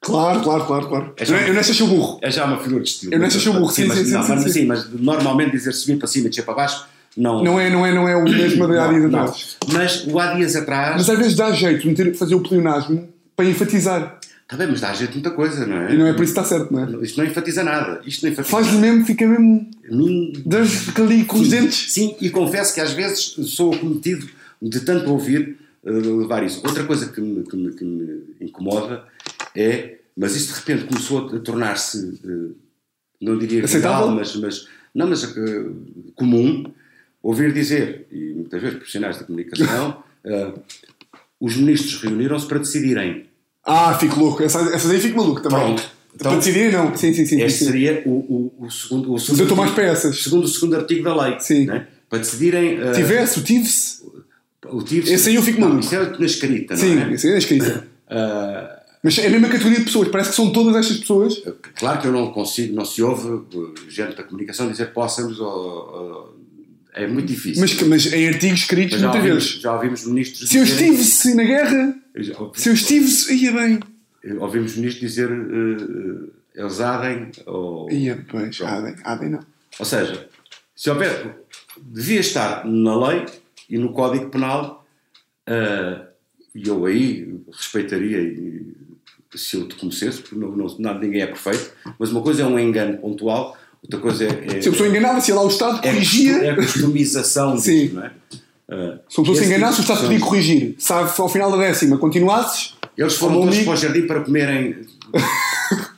Claro, claro, claro, claro. É já- Eu nessa sou burro. É já uma figura de estilo. Eu nessa sou burro, sim, sim, sim, não, sim, mas, sim. sim, mas normalmente dizer subir para cima e descer para baixo, não. Não é, não é, não é o mesmo de há dias atrás. Mas o há dias atrás. Mas às vezes dá jeito de meter- fazer o pleonasmo para enfatizar. Está bem, mas dá jeito muita coisa, não é? E não é por isso que está certo, não é? Isto não enfatiza nada. Isto não enfatiza Faz-lhe mesmo, fica mesmo. Deus fica ali com os dentes. Sim, e confesso que às vezes sou acometido de tanto ouvir eh, levar isso. Outra coisa que me, que me- que me incomoda é, mas isso de repente começou a tornar-se, eh, não diria Aceitável? real, mas, mas, não, mas eh, comum, ouvir dizer, e muitas vezes profissionais da comunicação, eh, os ministros reuniram-se para decidirem. Ah, fico louco. Essa, essas aí fico maluco também. Pronto. para Então, decidir, não. Sim, sim, sim. este sim. seria o, o, o segundo, o Mas segundo eu estou mais para essas. segundo o segundo artigo da lei. Sim. né? Para decidirem. eh, Tivesse, o tive-se. o tive Esse aí eu fico não, maluco. Isso é na escrita, não Sim, é? isso aí é escrita. Ah, Mas é a mesma categoria de pessoas. Parece que são todas estas pessoas. claro que eu não consigo, não se ouve uh, gente da comunicação dizer possamos ou, ou- é muito difícil. Mas, que- mas em artigos escritos Mas já, muitas ouvimos, vezes. já ouvimos ministros Se eu estive-se na guerra, se eu estive-se, ia bem. ouvimos ministros dizer uh, uh, eles adem ou, Ia, pois, ah, bem, não. ou seja, se houver devia estar na lei e no Código Penal uh, e eu aí respeitaria e, se eu te conhecesse, porque não, não, nada, ninguém é perfeito, mas uma coisa é um engano pontual, outra coisa é. é Se a pessoa enganava-se, lá o Estado é, corrigia. é a customização Sim. disso, não é? Uh, Se a pessoa se enganasse, o tipo de Estado podia corrigir. Se ao final da décima continuasses, Eles foram todos para o jardim para comerem.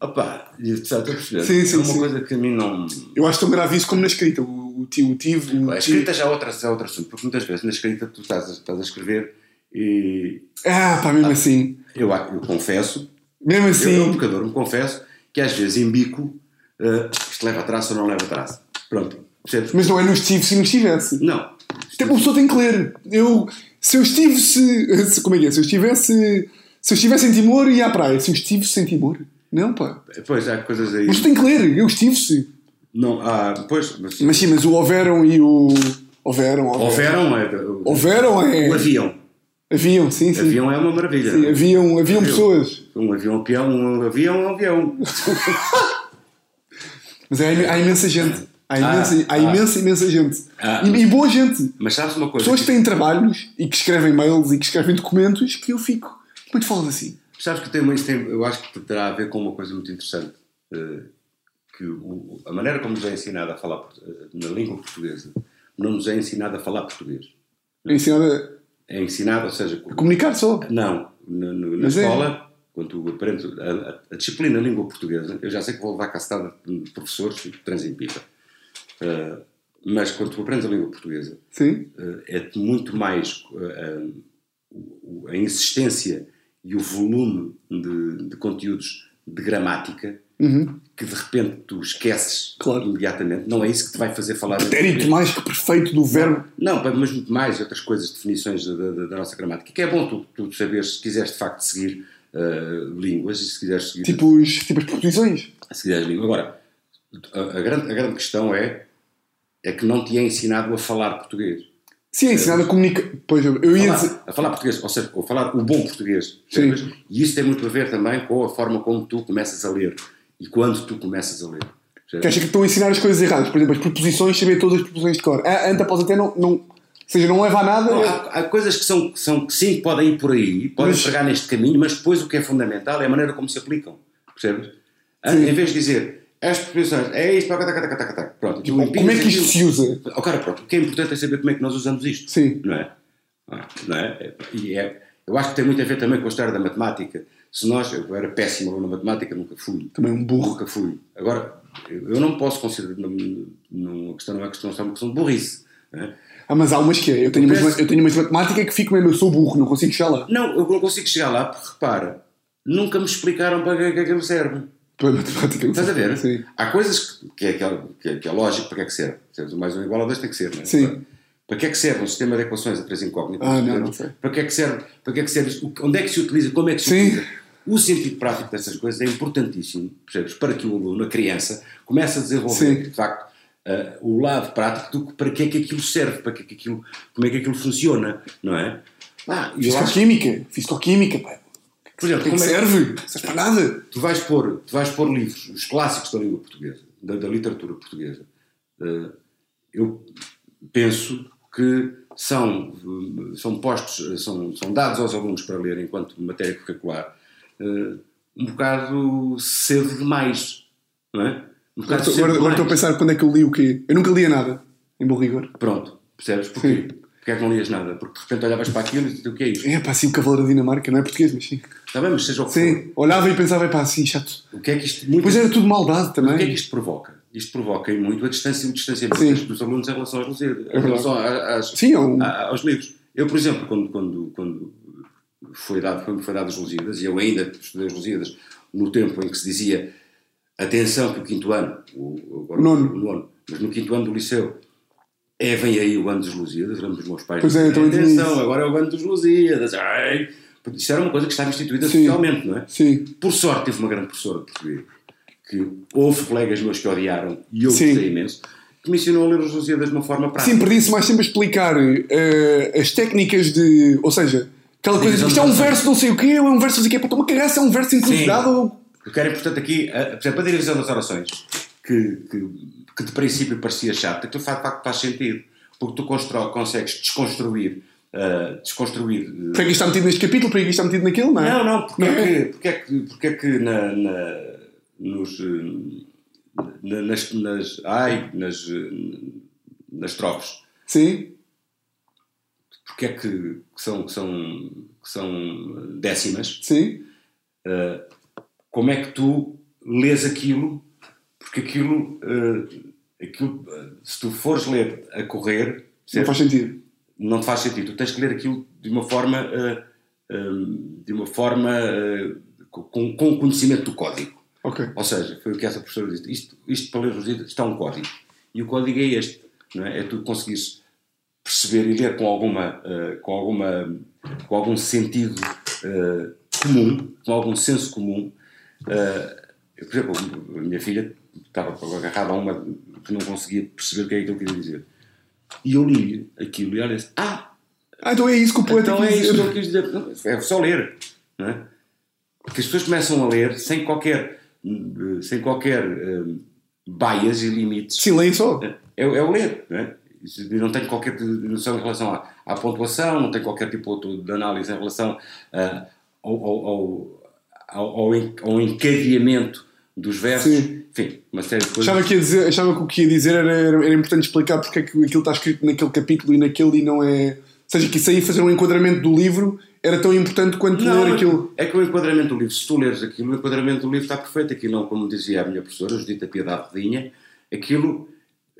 Opa, e, sabe, estou a perceber? Sim, sim, é uma sim. coisa que a mim não. eu acho tão grave isso como na escrita. O, o tio, o tive. A escrita já é, outra, já é outro assunto, porque muitas vezes na escrita tu estás, a- estás a escrever e Ah, pá, mesmo assim. eu, eu confesso, Mesmo eu, assim. eu, um pecador, me confesso que às vezes embico uh, isto leva traço ou não leva traço. Pronto, percebes? Mas não é no Steve se não estivesse. Não. Até uma pessoa tem que ler. Eu, se eu estive se, Como é que é? Se eu estivesse. Se eu estivesse em Timor, ia à praia. Se eu estive sem Timor. Não, pá. Pois há coisas aí. Mas tu tem que ler. Eu estive-se. Não, há, pois, mas, Mas sim, mas o houveram e o. Houveram, houveram é, Houveram é. o avião. Haviam, sim, sim. Avião é uma maravilha. Sim, é? haviam, haviam Avião. pessoas. Um avião, peão, um avião, um avião. Mas há, há imensa gente. Há Ah, imensa, há ah. imensa, imensa gente. Ah. E, e boa gente. Mas sabes uma coisa? Pessoas que têm trabalhos e que escrevem mails e que escrevem documentos que eu fico. É que falas assim? Sabes que tem, tem, eu acho que terá a ver com uma coisa muito interessante. eh, que o- a maneira como nos é ensinado a falar eh, na língua portuguesa não nos é ensinado a falar português. É ensinado a É ensinado, ou seja, a comunicar só. não, na, na- na Mas é. Quando aprendes a, a- a disciplina língua portuguesa, eu já sei que vou levar castada de professores que transem pipa, Eh, mas quando tu aprendes a língua portuguesa, eh, é muito mais o- a insistência e o volume de, de conteúdos de gramática Uhum. que de repente tu esqueces Claro. imediatamente. Não é isso que te vai fazer falar. Pretérito mais que perfeito do verbo. Não, pá, mas muito mais outras coisas, definições da, da- da nossa gramática. Que é bom tu, tu saberes, se quiseres de facto seguir eh, línguas e se quiseres seguir, Tipo, os, tipo as preposições. se quiseres língua. Agora, a, a grande, a grande questão é, é que não te é ensinado a falar português. Sim, é ensinado a comunicar. Pois eu, eu ia dizer. falar, a falar português, ou seja, ou falar o bom português. percebes? E isso tem muito a ver também com a forma como tu começas a ler e quando tu começas a ler. Que acha que estão a ensinar as coisas erradas. Por exemplo, as preposições, saber todas as preposições de cor. A anta pode até não. não seja, não leva a nada. Não, há, há coisas que são, que são que sim, podem ir por aí, podem Mas- pegar neste caminho, mas depois o que é fundamental é a maneira como se aplicam. Percebes? Sim. Em vez de dizer as preposições, é isto, taca, taca, taca, taca, pronto. tu Como é que isto se usa? Oh, cara, pronto, o que é importante é saber como é que nós usamos isto. Sim. Não é? Ah, Não é? E é, eu acho que tem muito a ver também com a história da matemática. Se nós, eu era péssimo aluno na matemática, nunca fui. Também um burro. Nunca fui. Agora, eu não posso considerar, não, não, a questão não é questão, é uma questão de burrice. não é? Ah, mas há umas que é. Eu tenho, umas, Parece- eu tenho umas matemática que fico mesmo, eu sou burro, não consigo chegar lá. Não, eu não consigo chegar lá porque, repara, nunca me explicaram para que é que aquilo serve. Para matemática. Estás a ver? Sim. Há coisas que, que, é, que, é, que, é, lógico para que é que serve. Percebes? O mais um igual a dois tem que ser, não é? Sim. Para, para que é que serve um sistema de equações a três incógnitas? Ah, não, não sei. Para que é que serve? Para que é que serve? Onde é que se utiliza? Como é que se Sim. utiliza? O sentido prático dessas coisas é importantíssimo, percebes? Para que o aluno, a criança, comece a desenvolver, Sim. de facto, ah, o lado prático do que para que é que aquilo serve, para que é que aquilo, como é que aquilo funciona, não é? Ah, eu acho, Fisicoquímica. Fisicoquímica, pá. por exemplo, que como é, serve? Não serve para nada. tu vais pôr, tu vais pôr livros, os clássicos da língua portuguesa, da, da literatura portuguesa. Eh, eu penso que são, são postos, são, são dados aos alunos para ler enquanto matéria curricular eh, um bocado cedo demais, não é? Agora, estou- agora, agora estou a pensar quando é que eu li o quê. Eu nunca lia nada, em bom rigor. Pronto, percebes? Porquê? Sim. Porquê é que não lias nada? Porque de repente olhavas para aquilo e dizes, o que é isto? É pá, assim o Cavaleiro da Dinamarca, não é português, mas sim. Está bem, mas seja o que for. Sim, olhava e pensava, é pá, assim, chato. O que é que isto... Muito Pois era tudo maldade O que é que também. isto provoca? Isto provoca muito a distância, o distanciamento Sim. dos alunos em relação aos, Lusíadas, É em relação às- Sim, é um- a- aos livros. Eu, por exemplo, quando, quando, quando foi dado, quando foi dado as Lusíadas, e eu ainda estudei as Lusíadas no tempo em que se dizia atenção que o quinto ano, o, agora O nono. o nono, mas no quinto ano do liceu, é, vem aí o ano dos Lusíadas, lembro dos meus pais. Pois é, tinha atenção, isso. agora é o ano dos Lusíadas. Ai. Isto era uma coisa que estava instituída Sim. socialmente, não é? Sim. Por sorte, tive uma grande professora de português que houve colegas meus que odiaram e eu Sim. gostei imenso, que me ensinou a ler os Lusíadas de uma forma prática. Sempre disse, mas sempre a explicar eh, as técnicas de. Ou seja, aquela coisa isto é um Divisão de verso não sei o quê, é um verso não sei o quê, para uma cagar se é um verso encruzilhado ou. O que era importante aqui, a- por exemplo, a divisão das orações, que, que, que de princípio parecia chata, que de facto faz sentido, porque tu constro, consegues desconstruir uh, desconstruir. Porque é que isto está metido neste capítulo, porque é que isto está metido naquele, não é? Não, não, porque, Não é é? que, porque é que, porque é que na, na- nos, na- nas, nas, ai, nas, nas trofes, Sim, porque é que, que são, que, são, que são décimas, sim. eh, como é que tu lês aquilo, porque aquilo, eh, aquilo eh, se tu fores ler a correr, Não certo? faz sentido. não te faz sentido. Tu tens que ler aquilo de uma forma, eh, eh, de uma forma eh, com, com conhecimento do código. Ok. Ou seja, foi o que essa professora disse. Isto, isto para ler os livros está um código. E o código é este. Não é? é tu conseguires perceber e ler com alguma, eh, com alguma, com algum sentido eh, comum, com algum senso comum. Eu, por exemplo, a minha filha estava agarrada a uma que não conseguia perceber o que é que eu queria dizer. E eu li aquilo e ela disse: Ah, Ah, então é isso que o poeta então é isso que eu quis dizer. Não, É só ler. Não é? Porque as pessoas começam a ler sem qualquer, sem qualquer eh, bias e limites. Sim, leem só. É, é o ler. Não, é? Não tenho qualquer noção em relação à, à pontuação, não tenho qualquer tipo de análise em relação ah, ao, ao, ao, ao, ao en- ao encadeamento dos versos. Sim. Enfim, uma série de coisas. Achava que, dizer, achava que o que ia dizer era, era, era importante explicar porque é que aquilo está escrito naquele capítulo e naquele e não é. Ou seja, que isso aí fazer um enquadramento do livro era tão importante quanto Não, ler aquilo. É que o enquadramento do livro, se tu leres aquilo, o enquadramento do livro está perfeito. Aquilo não, como dizia a minha professora, Judita Piedade Redinha, aquilo.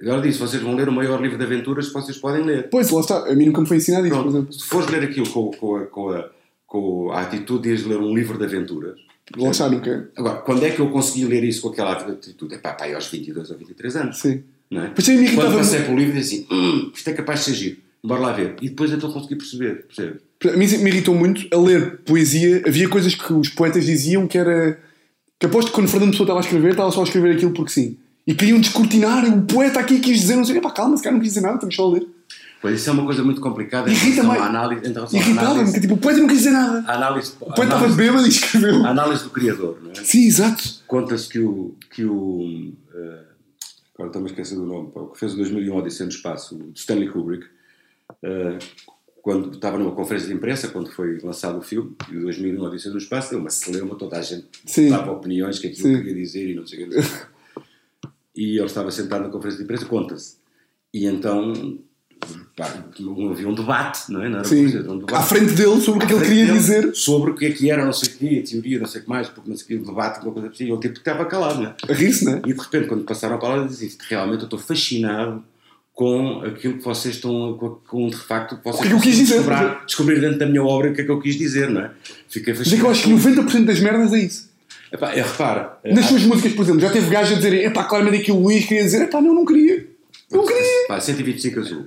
Agora disse, vocês vão ler o maior livro de aventuras que vocês podem ler. Pois, lá está. A mim nunca me foi ensinado isso, por Pronto, exemplo. se fores ler aquilo com, com, a, com, a, com a atitude de ires ler um livro de aventuras. Lá está, nunca. Agora, quando é que eu consegui ler isso com aquela atitude? É pá, pá, aos 22 ou 23 anos. Sim. Não é? Quando irritava passei pelo livro e disse assim: hum, isto é capaz de ser giro, bora lá ver. E depois então consegui perceber. percebes? A mim me irritou muito a ler poesia. Havia coisas que os poetas diziam que era. que aposto que quando Fernando Pessoa estava a escrever, estava só a escrever aquilo porque sim. E queriam descortinar. O poeta aqui quis dizer, não sei, pá, calma, esse cara não quis dizer nada, estamos só a ler. Pois isso é uma coisa muito complicada em Irrita relação mais. à análise. Em à Irritava-me, que tipo, o poeta não quis dizer nada. a análise, O poeta estava bêbado e escreveu. a análise do criador. Não é? Sim, exato. Conta-se que o. Que o eh, agora estou-me a esquecer do nome. O que fez o 2001 Odisseia no Espaço, o Stanley Kubrick, eh, quando estava numa conferência de imprensa, quando foi lançado o filme, e o 2001 Odisseia no Espaço, deu uma celeuma, toda a gente Sim. dava opiniões, que aquilo Sim. queria dizer e não sei o que. E ele estava sentado na conferência de imprensa, conta-se. E então. Pá, havia um debate, não é? Não Sim. um debate À frente dele sobre o que é que ele queria dizer. Sobre o que é que era, não sei o quê, a teoria, não sei o que mais, porque não sei o quê, o debate, uma coisa assim. Ele tipo estava calado, não é? A rir-se, não é? E de repente, quando passaram a palavra, disse isto, realmente eu estou fascinado com aquilo que vocês estão, com, com de facto, que vocês O que é que eu quis dizer? Descobrir, dentro da minha obra o que é que eu quis dizer, não é? Fiquei Mas é que eu fascinado. acho que 90% das merdas é isso. Epá, é, repara, Nas há- suas músicas, por exemplo, já teve gajos a dizerem, epá, claramente aqui o Luís queria dizer, epá, não, não queria. Não queria. pá, 125 azul.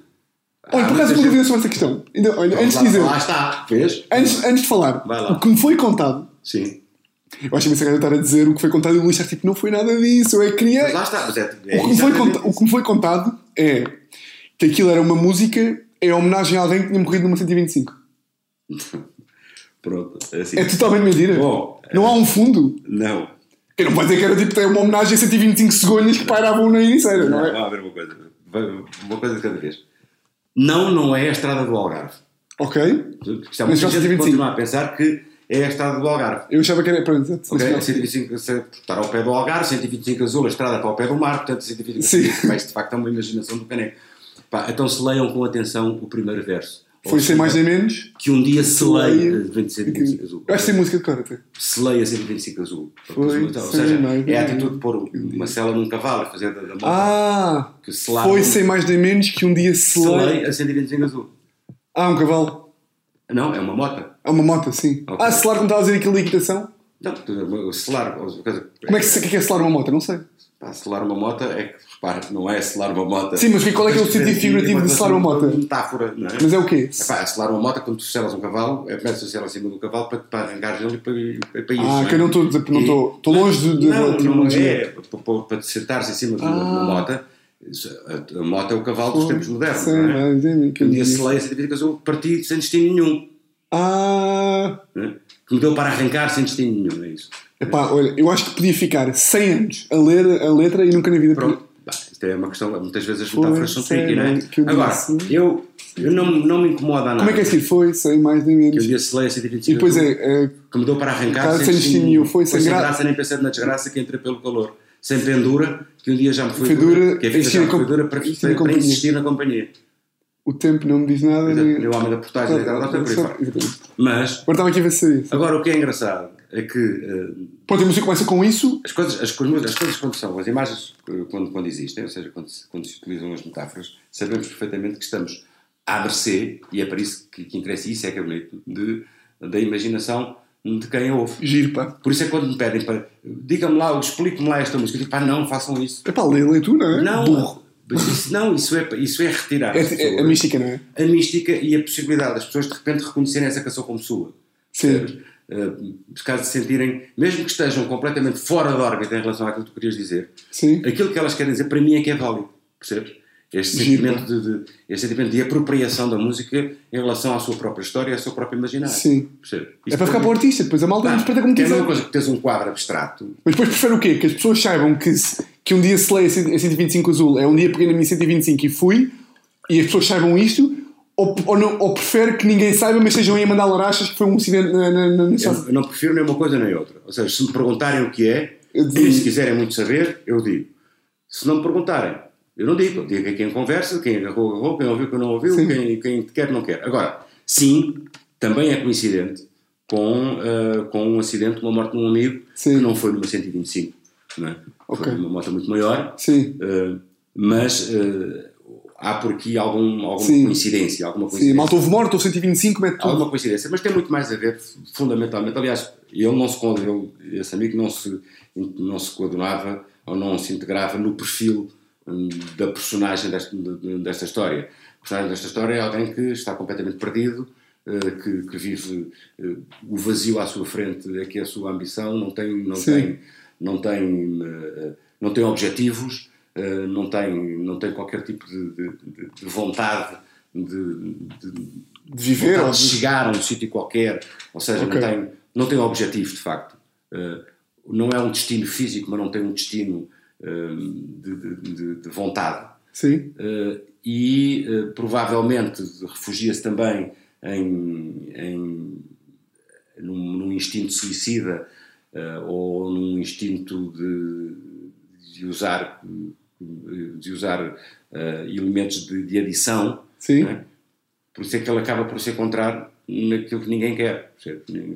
Olha, por acaso, muita uma dúvida sobre essa questão. Ainda, olha, antes lá, de dizer, Lá está, vês? antes, antes de falar, o que me foi contado, Sim. eu acho que gaja estar a dizer o que foi contado e o Luís está tipo, não foi nada disso, eu é que queria. Mas lá está. Mas é, é O que, me foi exatamente conta- o que me foi contado é que aquilo era uma música em homenagem a alguém que tinha morrido numa 125. Pronto, é assim. É totalmente mentira. Bom, não há um fundo. Não. Eu não pode dizer que era tipo uma homenagem a 125 cegonhas que pairavam na Ericeira, não é? Vamos ver uma coisa. Uma coisa de cada vez. Não, não é a estrada do Algarve. Ok. Isto muita já gente que 125. continua a pensar que é a estrada do Algarve. Eu achava que era. Pronto, exato. Ok? Mas- 125 se- estar ao pé do Algarve, 125 azul, a estrada está ao pé do mar, portanto 125 Sim. Mas de facto é uma imaginação do caneco. Pá, então se leiam com atenção o primeiro verso. Foi sem mais nem menos. Que um dia se leia- leia 125 azul. Eu acho que tem música de cor até. Se leia 125 azul. Foi Ou seja, é a atitude de pôr uma cela num cavalo fazer da, moto. Ah! Foi sem mais nem menos que um dia se se leia. leia a 125 azul. Ah, um cavalo. Não, é uma moto. É uma moto, sim. Ok. Ah, selar como estava a dizer aquilo da equitação? Não, selar, coisa, Como é que, o que é é selar uma moto? Não sei. Pá, selar uma moto é que, repara, não é selar uma moto. Sim, mas qual é que é o sentido figurativo de selar uma moto? metáfora, não é? Mas é o quê? Epá, selar uma moto, quando tu selas um cavalo, é começas a selar acima do cavalo para, para arrancar ele e para, para, isso. Ah, não é? que eu não estou a dizer- não estou- estou longe de- de- Não, da não é. Para, para, te sentares em cima de uma, de Ah. uma moto, a, a moto é o cavalo dos tempos modernos, Sim, não é? é, Um dia eu se disse. leia 125 azul, parti sem destino nenhum. Ah! não é? Que me deu para arrancar sem destino nenhum, é isso. Epá, olha, eu acho que podia ficar 100 anos a ler a letra e nunca na vida Pronto. Bah, isto é uma questão, muitas vezes as metáforas são tricky, não é? que eu Agora, disse. eu Eu não, não me incomoda nada. Como é que é seguir? Foi, sem mais nem Que menos. eu lhe acelei a 125 E depois é, é, que me deu para arrancar sem destino nenhum, foi sem sem gra- graça, nem pensando na desgraça que entrei pelo calor. Sem pendura, que um dia já me foi, Foi dura, que a vida já me foi dura para, para, para insistir na companhia. O tempo não me diz nada. nem- Nem o homem da portagem, nem nada, por. Exatamente. Mas, Agora estava aqui a ver se seria isso. agora o que é engraçado é que Pronto, a música começa com isso. as coisas, as, coisas- as coisas quando são, as imagens eh, quando, quando existem, ou seja, quando se, quando se utilizam as metáforas, sabemos perfeitamente que estamos à mercê, e é para isso que, que interessa, e isso é que é bonito, de, da imaginação de quem a ouve. Giro, pá. Por isso é que quando me pedem para. Diga-me lá, explique-me lá esta música. Eu digo, pá, não, façam isso. É pá, lê, lê tu, não é? Não, Burro. Mas isso, não, isso é, isso é retirar É, as é, a mística, não é? a mística e a possibilidade das pessoas de repente reconhecerem essa canção como sua. Sim. Uh, caso se sentirem, mesmo que estejam completamente fora da órbita em relação àquilo que tu querias dizer, Sim. aquilo que elas querem dizer para mim é que é válido. Percebes? Este sentimento de, de- este sentimento de apropriação da música em relação à sua própria história e ao seu próprio imaginário. Sim. Percebes? É para ficar para o artista, depois a malta interpreta como que é a quiser. mesma coisa que tens um quadro abstrato Mas depois prefere o quê? Que as pessoas saibam que, se- que um dia se lê a 125 azul, é um dia peguei na minha 125 e fui, e as pessoas saibam isto, ou, ou, não, ou prefere que ninguém saiba, mas estejam aí a mandar larachas que foi um acidente na, na, na, na Eu não prefiro nem uma coisa nem outra. Ou seja, se me perguntarem o que é, e se quiserem muito saber, eu digo. Se não me perguntarem, eu não digo. Eu digo a quem conversa, quem agarrou, agarrou, quem ouviu, quem não ouviu, Sim. quem, quem quer, não quer. Agora, sim, também é coincidente com, ah, com um acidente, uma morte de um amigo, Sim. que não foi numa 125. Não é? Ok. Foi uma moto muito maior, Sim. ah, mas ah, há por aqui algum, alguma Sim. coincidência. Alguma Sim, coincidência. malta houve morte, houve 125, mete tudo. alguma coincidência, mas tem muito mais a ver, fundamentalmente. Aliás, ele não se, ele, esse amigo não se, não se coadunava ou não se integrava no perfil hum, da personagem desta, de- desta história. A personagem desta história é alguém que está completamente perdido, eh, que, que vive o vazio à sua frente, é que é a sua ambição, não tem, não Sim. tem, não tem, eh, não tem objetivos, eh, não tem, não tem qualquer tipo de, de- de- de vontade de, de, viver, vontade de chegar a um sítio qualquer, ou seja, Ok. não, tem, não tem objetivo de facto. Não é um destino físico, mas não tem um destino de, de- de- de vontade. Sim. E provavelmente refugia-se também em, em- num, num instinto suicida ou num instinto de, de usar, de usar uh, elementos de, de adição Sim. é? Por isso é que ele acaba por se encontrar naquilo que ninguém quer.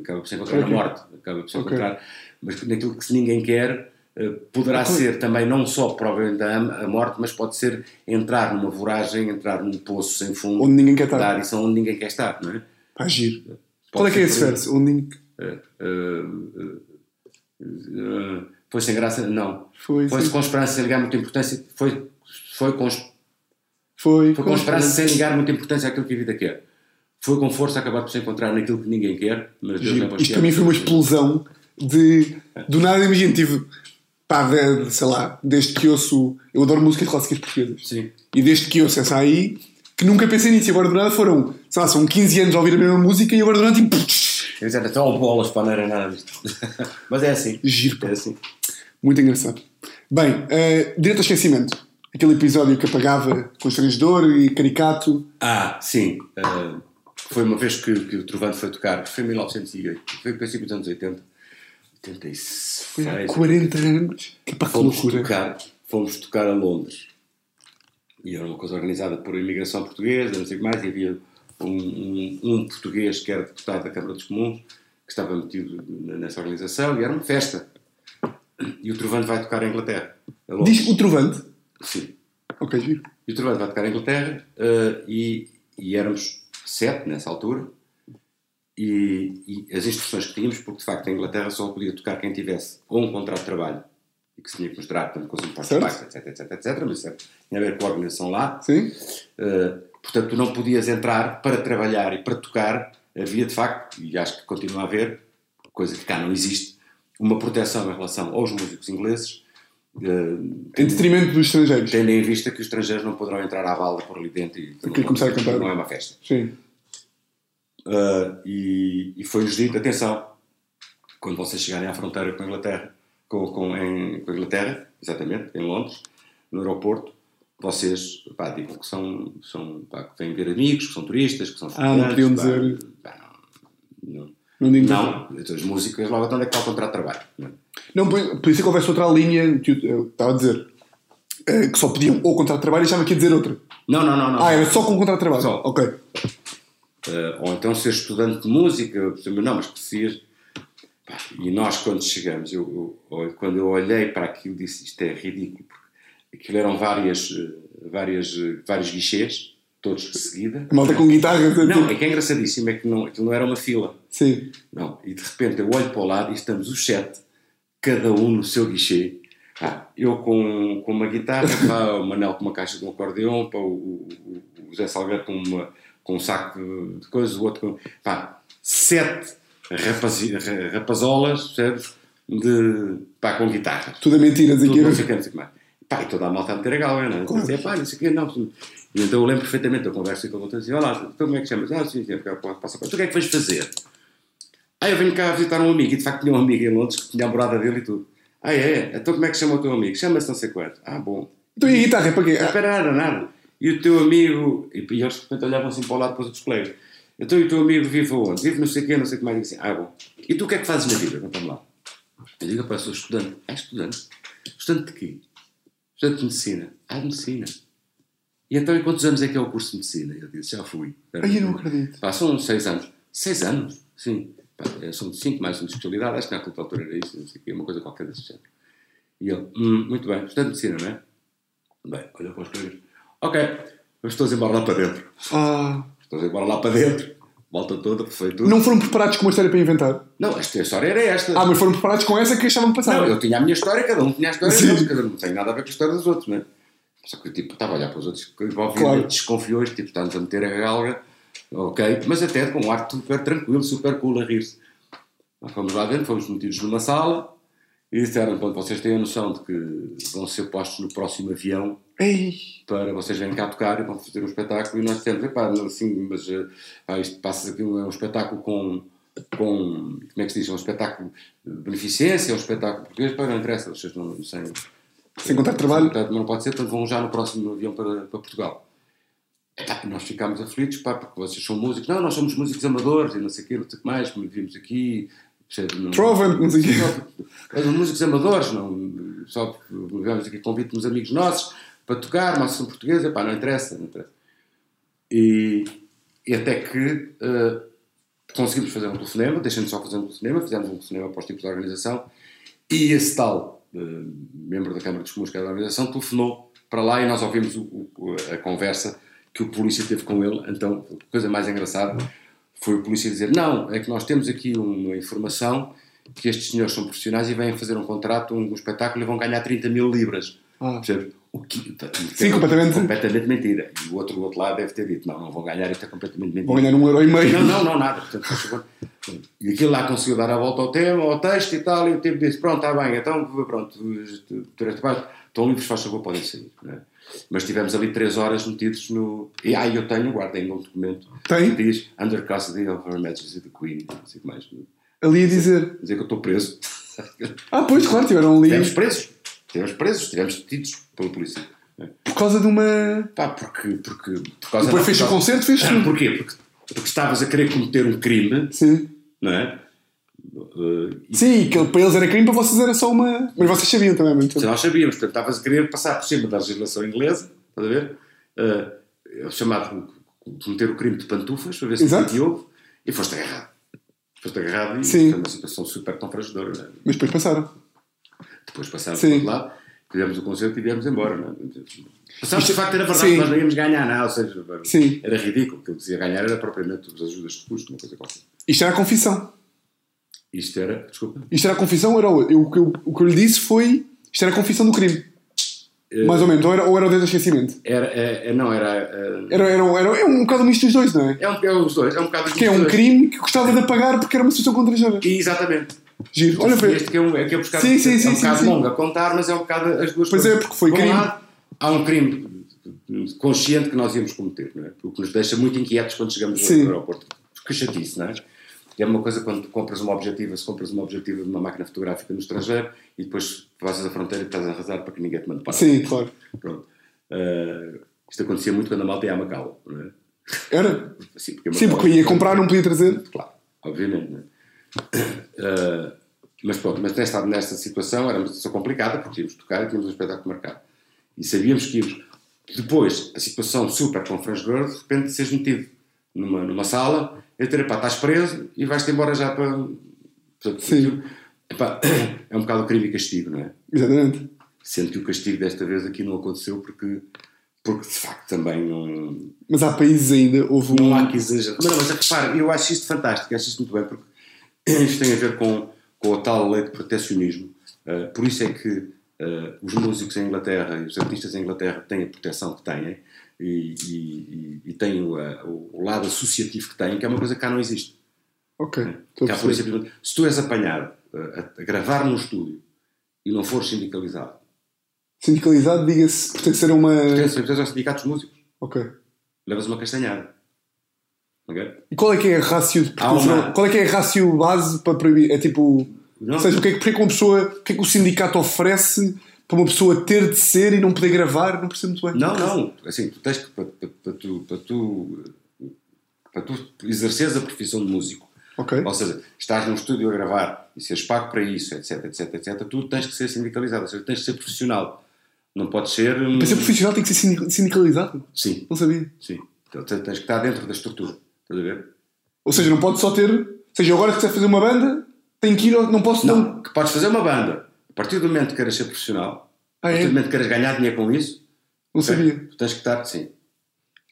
Acaba por se encontrar Ok. na morte. Acaba por se encontrar. Mas naquilo que ninguém quer, eh, poderá Ok. ser também não só provavelmente a, morte, mas pode ser entrar numa voragem, entrar num poço sem fundo, Onde ninguém quer estar. adição onde ninguém quer estar. Não é? Pá, giro. Pode Qual é que é esse verso? Onde ninguém... Eh, eh, eh, eh, foi sem graça? Não. Foi, Foi com esperança sem ligar muita importância. Foi, foi com Foi, Foi com esperança sem ligar muita importância àquilo que a vida quer. Foi com força acabar por se encontrar naquilo que ninguém quer, mas Deus Isto para mim foi uma explosão de. Do nada, imagina, tive. Pá, de- sei lá, desde que ouço. Eu adoro músicas clássicas portuguesas. Sim. E desde que ouço essa aí, que nunca pensei nisso. E agora do nada foram, sei lá, são 15 anos a ouvir a mesma música e agora do nada, tipo. Eu até ao bolas para não era nada disto. mas é assim. Giro, pá. É assim. Muito engraçado. Bem, eh, direito ao esquecimento. Aquele episódio que apagava constrangedor e caricato. Ah, sim. ah, foi uma vez que, que o Trovante foi tocar, foi em 1980, foi no princípio dos anos 80. 86. Foi há 40 anos. Que pá, que fomos loucura. tocar, fomos tocar a Londres. E era uma coisa organizada por imigração portuguesa, não sei o que mais, e havia um, um, um português que era deputado da Câmara dos Comuns, que estava metido nessa organização, e era uma festa. E o Trovante vai tocar em Inglaterra. a. Diz o Trovante. Sim. Ok, giro. E o Trovante vai tocar em Inglaterra, eh, e, e éramos sete nessa altura, e, e as instruções que tínhamos, porque de facto em Inglaterra só podia tocar quem tivesse ou um contrato de trabalho, e que se tinha que mostrar, portanto, com os impostos Certo. pagos, etc, etc, etc, mas isso tinha a ver com a organização lá. Sim? Uh, portanto, tu não podias entrar para trabalhar e para tocar. Havia, de facto, e acho que continua a haver, coisa que cá não existe, uma proteção em relação aos músicos ingleses, uh, Em detrimento dos estrangeiros. tendo em vista que os estrangeiros não poderão entrar à bala por ali dentro e Porque começar a cantar. não é uma festa. Sim. Uh, e, e foi-nos dito, atenção, quando vocês chegarem à fronteira com a Inglaterra, com, com, em, com a Inglaterra, exatamente, em Londres, no aeroporto, vocês pá, digam que são, são pá, que vêm ver amigos, que são turistas, que são Ah, não podiam dizer- pá, não, Não digo não, então as músicas logo então onde é que está o contrato de trabalho. Não? Não, por, por isso é que houvesse outra linha que eu, eu estava a dizer. eh, que só pediam ou contrato de trabalho e achava que ia dizer outra. Não, não, não. não. Ah, era só com contrato de trabalho. Só. Ok. Eh, ou então ser estudante de música, não, mas precisas. E nós, quando chegamos, eu, eu- quando eu olhei para aquilo, disse isto é ridículo, aquilo eram várias, eh, várias, eh, vários guichês, todos de seguida. Malta com guitarra. Não, é que é engraçadíssimo, é que não, aquilo não era uma fila. Sim. Não, e de repente eu olho para o lado e estamos os sete, cada um no seu guichê. Ah, eu com, com uma guitarra, pá, o Manel com uma caixa de um acordeão, pá, o, o, o José Salgueiro com, uma, com um saco de, de coisas, o outro com. Pá, sete rapazi, ra- rapazolas, percebes? De, pá, com guitarra. Tudo a mentiras Tudo aqui. não sei o que, não sei o que mais. Pá, toda a malta a meter a galga, não é? Dizer, pá, não sei o que, não. E então eu lembro perfeitamente, eu converso com o outro assim, olá, então como é que chamas? Ah, sim, sim, passa a Tu o que é que vais fazer? Ah, eu venho cá visitar um amigo, e de facto tinha um amigo em Londres que tinha a morada dele e tudo. Ah, é? Então como é que chama o teu amigo? Chama-se não sei quanto. Ah, bom. Então e a guitarra? Para quê? Não Ah, espera nada, nada. E o teu amigo... E e eles de repente olhavam assim para o lado para os outros colegas. Então e o teu amigo vive aonde? Vive não sei o quê, não sei o que mais. E assim, ah, bom. E tu o que é que fazes na vida? Conta-me lá. Eu digo, pá, sou estudante. Ah, estudante? Estudante de quê? Estudante de medicina. Ah, de medicina. E então, e quantos anos é que é o curso de medicina? Eu disse, já fui. Ai, eu não acredito. Pá, são seis anos. Seis anos? Sim. Pá, são cinco mais uma especialidade. Acho que naquela altura era isso, não sei o quê, uma coisa qualquer desse género. E ele, hum, muito bem, estudante de medicina, não é? Bem, olha para os colegas. Ok, mas estou embora lá para dentro. Ah, Estou embora lá para dentro. Volta toda, perfeito. não foram preparados com uma história para inventar. Não, esta história era esta. Ah, mas foram preparados com essa que achavam que passava. Não, eu tinha a minha história, cada um tinha a história deles, cada um não tem nada a ver com a história dos outros, não é? Só que tipo, estava a olhar para os outros, Claro. desconfiou, tipo, está-nos a meter a galga, ok, mas até com um ar super tranquilo, super cool a rir-se. Nós fomos lá dentro, fomos metidos numa sala e disseram, pronto, vocês têm a noção de que vão ser postos no próximo avião Ei, para vocês virem cá tocar e vão fazer um espetáculo e nós dissemos, epá, assim, mas eh, pá, isto passa aqui, é um espetáculo com, com, como é que se diz, é um espetáculo de beneficência, é um espetáculo português, pá, não interessa, vocês não, sei, sem contar de trabalho. Portanto, não pode ser, portanto vão já no próximo avião para, para Portugal. Epá, nós ficámos aflitos, pá, porque vocês são músicos. Não, nós somos músicos amadores e não sei o quê, não sei o que mais, como vimos aqui. Não- Proven, não sei somos músicos amadores, não, só viemos aqui convite uns amigos nossos para tocar, mas são portugueses, epá, não interessa, não interessa. E, e até que eh, conseguimos fazer um telefonema, deixando só fazer um telefonema, fizemos um telefonema para os tipos de organização e esse tal eh, membro da Câmara dos Comuns, que era da organização, telefonou para lá e nós ouvimos o- o- a conversa que o polícia teve com ele. Então, coisa mais engraçada foi o polícia dizer: Não, é que nós temos aqui uma informação que estes senhores são profissionais e vêm fazer um contrato, um, espetáculo e vão ganhar 30 mil libras. Ah. Percebe? O que, Sim, completamente. completamente mentira. E o outro do outro lado deve ter dito: Não, não vão ganhar, isto é completamente mentira. Vão ganhar um euro e meio. Não, não, não, nada. Portanto. E aquilo lá conseguiu dar a volta ao tema, ao texto e tal, e o tipo disse: Pronto, está bem, então, pronto, estão livres, faz favor, podem sair. não é? Mas tivemos ali três horas metidos no. E aí eu tenho, guardei um documento Tem? que diz Under custody of Her Majesty the Queen, não sei mais. Ali a dizer. Dizer que eu estou preso. Ah, pois, claro, tiveram ali. Estivemos presos. Estivemos presos, estivemos detidos pela polícia. é? Por causa de uma. Pá, porque. porque por causa Depois fez o concerto, fez tudo. Porquê? Porque, porque estavas a querer cometer um crime, Sim. não é? Uh, Sim, que para eles era crime, para vocês era só uma. Mas vocês sabiam também, muito. se nós sabíamos, portanto, estavas a querer passar por cima da legislação inglesa, estás a ver? Uh, é chamado cometer o crime de pantufas, para ver se Exato. que houve, e foste agarrado. Foste agarrado e Sim. foi uma situação super confrangedora. É? Mas depois passaram. Depois passámos Sim. lado, fizemos o concerto e viemos embora. Não é? Passámos Isto- de facto, era verdade, Sim. nós não íamos ganhar nada, ou seja, Sim. era ridículo. O que ele dizia ganhar era propriamente as ajudas de custo, uma coisa qualquer. Isto era a confissão. Isto era, desculpa, Isto era a confissão, era o, eu, o, que eu, o que eu lhe disse foi. Isto era a confissão do crime. Eh, Mais ou menos. Ou era, ou era o dedo de esquecimento. era, é, é- não, era. é, Era, era, era, é um bocado misto dos dois, não é? é, um, é os dois, é um bocado Que é um dois. crime que gostava de apagar porque era uma situação contra E, Exatamente. Giro. Olha para este que é, um, é, que é, um bocado, Sim, sim, é sim, um sim, bocado longo a contar, mas é um bocado as duas Pois coisas. é, porque foi um crime. lado, há um crime consciente que nós íamos cometer, não é? O que nos deixa muito inquietos quando chegamos ao aeroporto. Que chatice, não é? É uma coisa quando compras uma objetiva, se compras uma objetiva de uma máquina fotográfica no estrangeiro e depois passas a fronteira e estás a arrasar para que ninguém te mande parar. Sim, claro. Pronto. Uh, isto acontecia muito quando a malta ia a Macau, não é? Era? Sim, porque, Sim, porque ia comprar, não podia trazer. Claro, obviamente. Não é? Uh, mas pronto, mas nesta, nesta situação era uma situação complicada porque tínhamos de tocar e tínhamos um espetáculo marcado. E sabíamos que íamos. Depois, a situação super confrangedora, de repente, seres metido numa, numa sala ter, pá, estás preso e vais-te embora já para. Portanto, Sim. epá, é um bocado crime e castigo, não é? Exatamente. Sendo que o castigo desta vez aqui não aconteceu porque, porque de facto também não, Mas há países ainda, houve um. não há que exagerar. Mas, mas repara, eu acho isto fantástico, acho isto muito bem, porque isto tem a ver com, com a tal lei de protecionismo. Uh, por isso é que uh, os músicos em Inglaterra e os artistas em Inglaterra têm a proteção que têm e, e, e, e têm o, o lado associativo que têm, que é uma coisa que cá não existe. Ok. A Cá, por perceber. exemplo, se tu és apanhado a, a gravar num estúdio e não fores sindicalizado, Sindicalizado, diga-se, pertencer a uma. pertences pertences ao sindicato dos músicos, Ok. levas uma castanhada. Ok? E qual é que é a rácio de uma- Qual é que é a rácio base para proibir? É tipo. Não. Ou seja, o que é que, porque é que uma pessoa. O que é que o sindicato oferece para uma pessoa ter de ser e não poder gravar? Não percebo muito bem. Não, não. Assim, tu tens que, para, para, tu, para, tu, para tu exerceres a profissão de músico, Ok. ou seja, estás num estúdio a gravar e seres pago para isso, etc, etc, etc, tu tens que ser sindicalizado, ou seja, tens que ser profissional. Não pode ser. hum, Para ser profissional tem que ser sindi- sindicalizado. Sim, Não sabia. sim. Então, tens que estar dentro da estrutura. Estás a ver? Ou seja, não pode só ter. Ou seja, agora que quiser fazer uma banda, tenho que ir. Não posso. Não. Não, que podes fazer uma banda. A partir do momento que queres ser profissional, Ah, a partir do é? momento que queres ganhar dinheiro com isso, Não sabia. tens que estar, sim.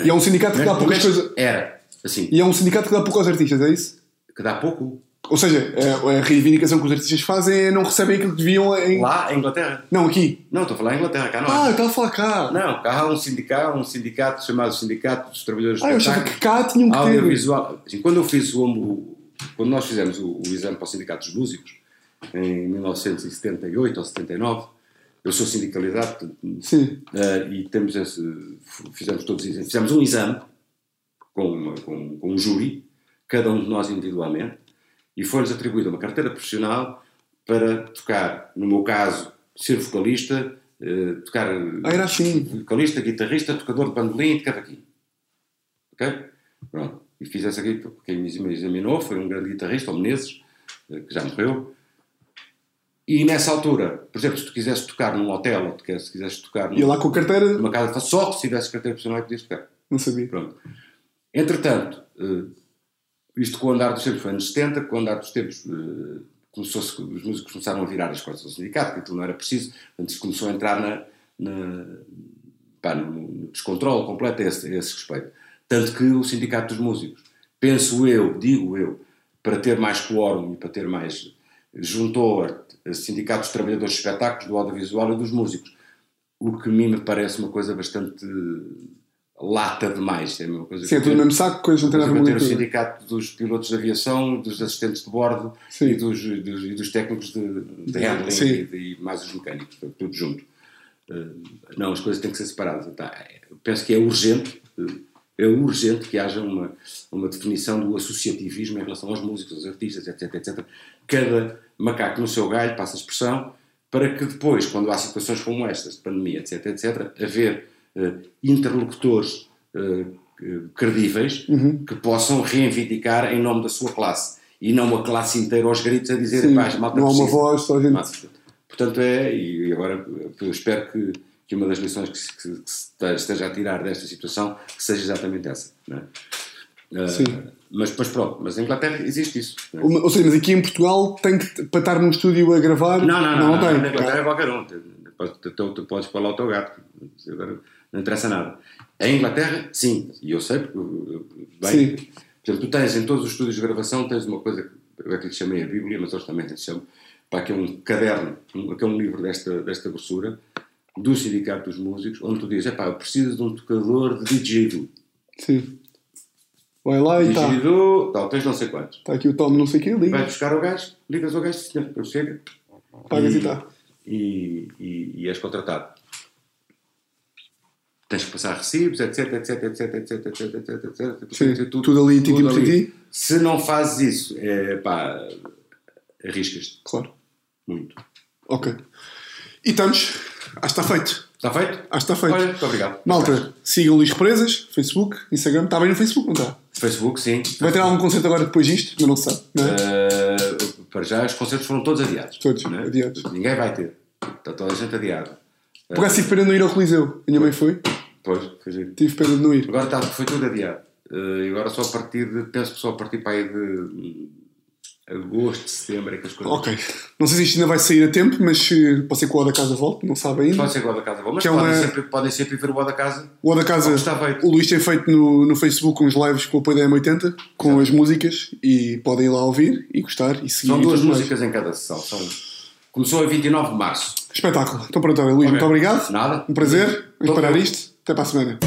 E é um sindicato que dá poucas coisas. Era, assim, E é um sindicato que dá pouco aos artistas, é isso? que dá pouco. Ou seja, a, a reivindicação que os artistas fazem é não recebem aquilo que deviam em. Lá em Inglaterra. Não, aqui. Não, estou a falar em Inglaterra, cá não. Ah, estava a falar cá. Não, cá há um sindicato, um sindicato chamado Sindicato dos Trabalhadores Ah, do eu achava que cá tinham que ter. Audiovisual. Assim, quando eu fiz o, o- quando nós fizemos o, o exame para o Sindicato dos Músicos, em 1978 ou 79, eu sou sindicalizado, Sim. eh, e temos esse, fizemos todos. Fizemos um exame com, uma- com, com um júri, cada um de nós individualmente, e foi-nos atribuída uma carteira profissional para tocar, no meu caso, ser vocalista, eh, tocar Ah, era assim. vocalista, guitarrista, tocador de bandolim e de cavaquinho. Ok? Pronto. E fiz essa aqui, quem me examinou foi um grande guitarrista, o Menezes, eh, que já morreu. E nessa altura, por exemplo, se tu quisesse tocar num hotel, ou se quisesse tocar Ia lá com a carteira, numa casa, só se tivesse carteira profissional é que podias tocar. não sabia. Pronto. Entretanto, eh, isto com o andar dos tempos foi anos 70, com o andar dos tempos eh, começou-se, os músicos começaram a virar as costas ao sindicato, que aquilo não era preciso, se começou a entrar na, na, pá, no, no descontrole completo a esse, a esse respeito. Tanto que o sindicato dos músicos, penso eu, digo eu, para ter mais quórum e para ter mais, juntou a sindicato dos trabalhadores de espetáculos, do audiovisual e dos músicos, o que a mim me parece uma coisa bastante lata demais. É uma coisa Sim, é que- tudo no mesmo saco, coisas não têm nada a ver o sindicato dos pilotos de aviação, dos assistentes de bordo e dos, dos, e dos técnicos de, de handling e, de- e mais os mecânicos, tudo junto. Eh, não, as coisas têm que ser separadas. Eu penso que é urgente, eh, é urgente que haja uma, uma definição do associativismo em relação aos músicos, aos artistas, etc, etc. Cada macaco no seu galho, passa a expressão, para que depois, quando há situações como estas, de pandemia, etc, etc, haver eh, interlocutores eh, credíveis Uhum. que possam reivindicar em nome da sua classe e não uma classe inteira aos gritos a dizer Sim, "Pá, a malta não há uma precisa." voz, só a gente. Mas, Portanto, é, e agora eu espero que, que uma das lições que, que se esteja a tirar desta situação que seja exatamente essa. É? Ah, Sim. Mas, mas pronto, mas em Inglaterra existe isso. é? Ou seja, mas aqui em Portugal tem que, para estar num estúdio a gravar. Não, não, não, não, tem. na Inglaterra é qualquer um. Tu, tu- tu- tu podes falar ao teu gato. Agora não interessa nada. Em Inglaterra, sim. E eu sei, porque. Bem, Sim. Por exemplo, tu tens em todos os estúdios de gravação, tens uma coisa que eu é que lhe chamei a Bíblia, mas eles também lhe chamam, para que é um caderno, um, que é um livro desta, desta grossura, do Sindicato dos Músicos, onde tu dizes, epá, eu preciso de um tocador de didgeridoo. Sim. Vai lá e está. Tal, tens não sei quantos. Está aqui o Tom, não sei o quê, liga, buscar o gajo, ligas ao gajo, senhor, ele chega, pagas e está. e, e, e és contratado. Tens que passar recibos, etc, etc, etc, etc, etc, etc, etc. Sim, ter tudo ali, por ali. Se não fazes isso, é pá, arriscas-te Claro. muito. Ok. E estamos. Acho que está feito. Está feito? Acho que está feito. Olha, muito obrigado. Malta, sigam Luís Presas, Facebook, Instagram. Está bem no Facebook, não está? Facebook, sim. Vai ter algum concerto agora depois disto? Mas não se sabe, não é? Uh, para já, os concertos foram todos adiados. Todos não é? adiados. Ninguém vai ter. Está toda a gente adiada. Por acaso tive pena de não ir ao Coliseu. A minha mãe foi. Pois, foi giro. Tive pena de não ir. Agora está, foi tudo adiado. Uh, e agora só a partir de. Penso que só a partir para aí de. Agosto, setembro, é que as coisas. Ok. Não sei se isto ainda vai sair a tempo, mas eh, pode ser que o O da Casa volte, não sabe ainda. Pode ser igual da casa boa, mas Que é podem, uma- sempre, podem sempre ver o O da casa. O O da Casa, Como está feito. o Luís tem feito no, no Facebook uns lives com o apoio da M80, com as músicas, e podem ir lá ouvir e gostar e seguir. São duas mais. músicas em cada sessão. São... Começou a 29 de março. Espetáculo. Então pronto, Luís, Ok. muito obrigado. Nada. Um prazer. Vamos parar isto. Até para a semana.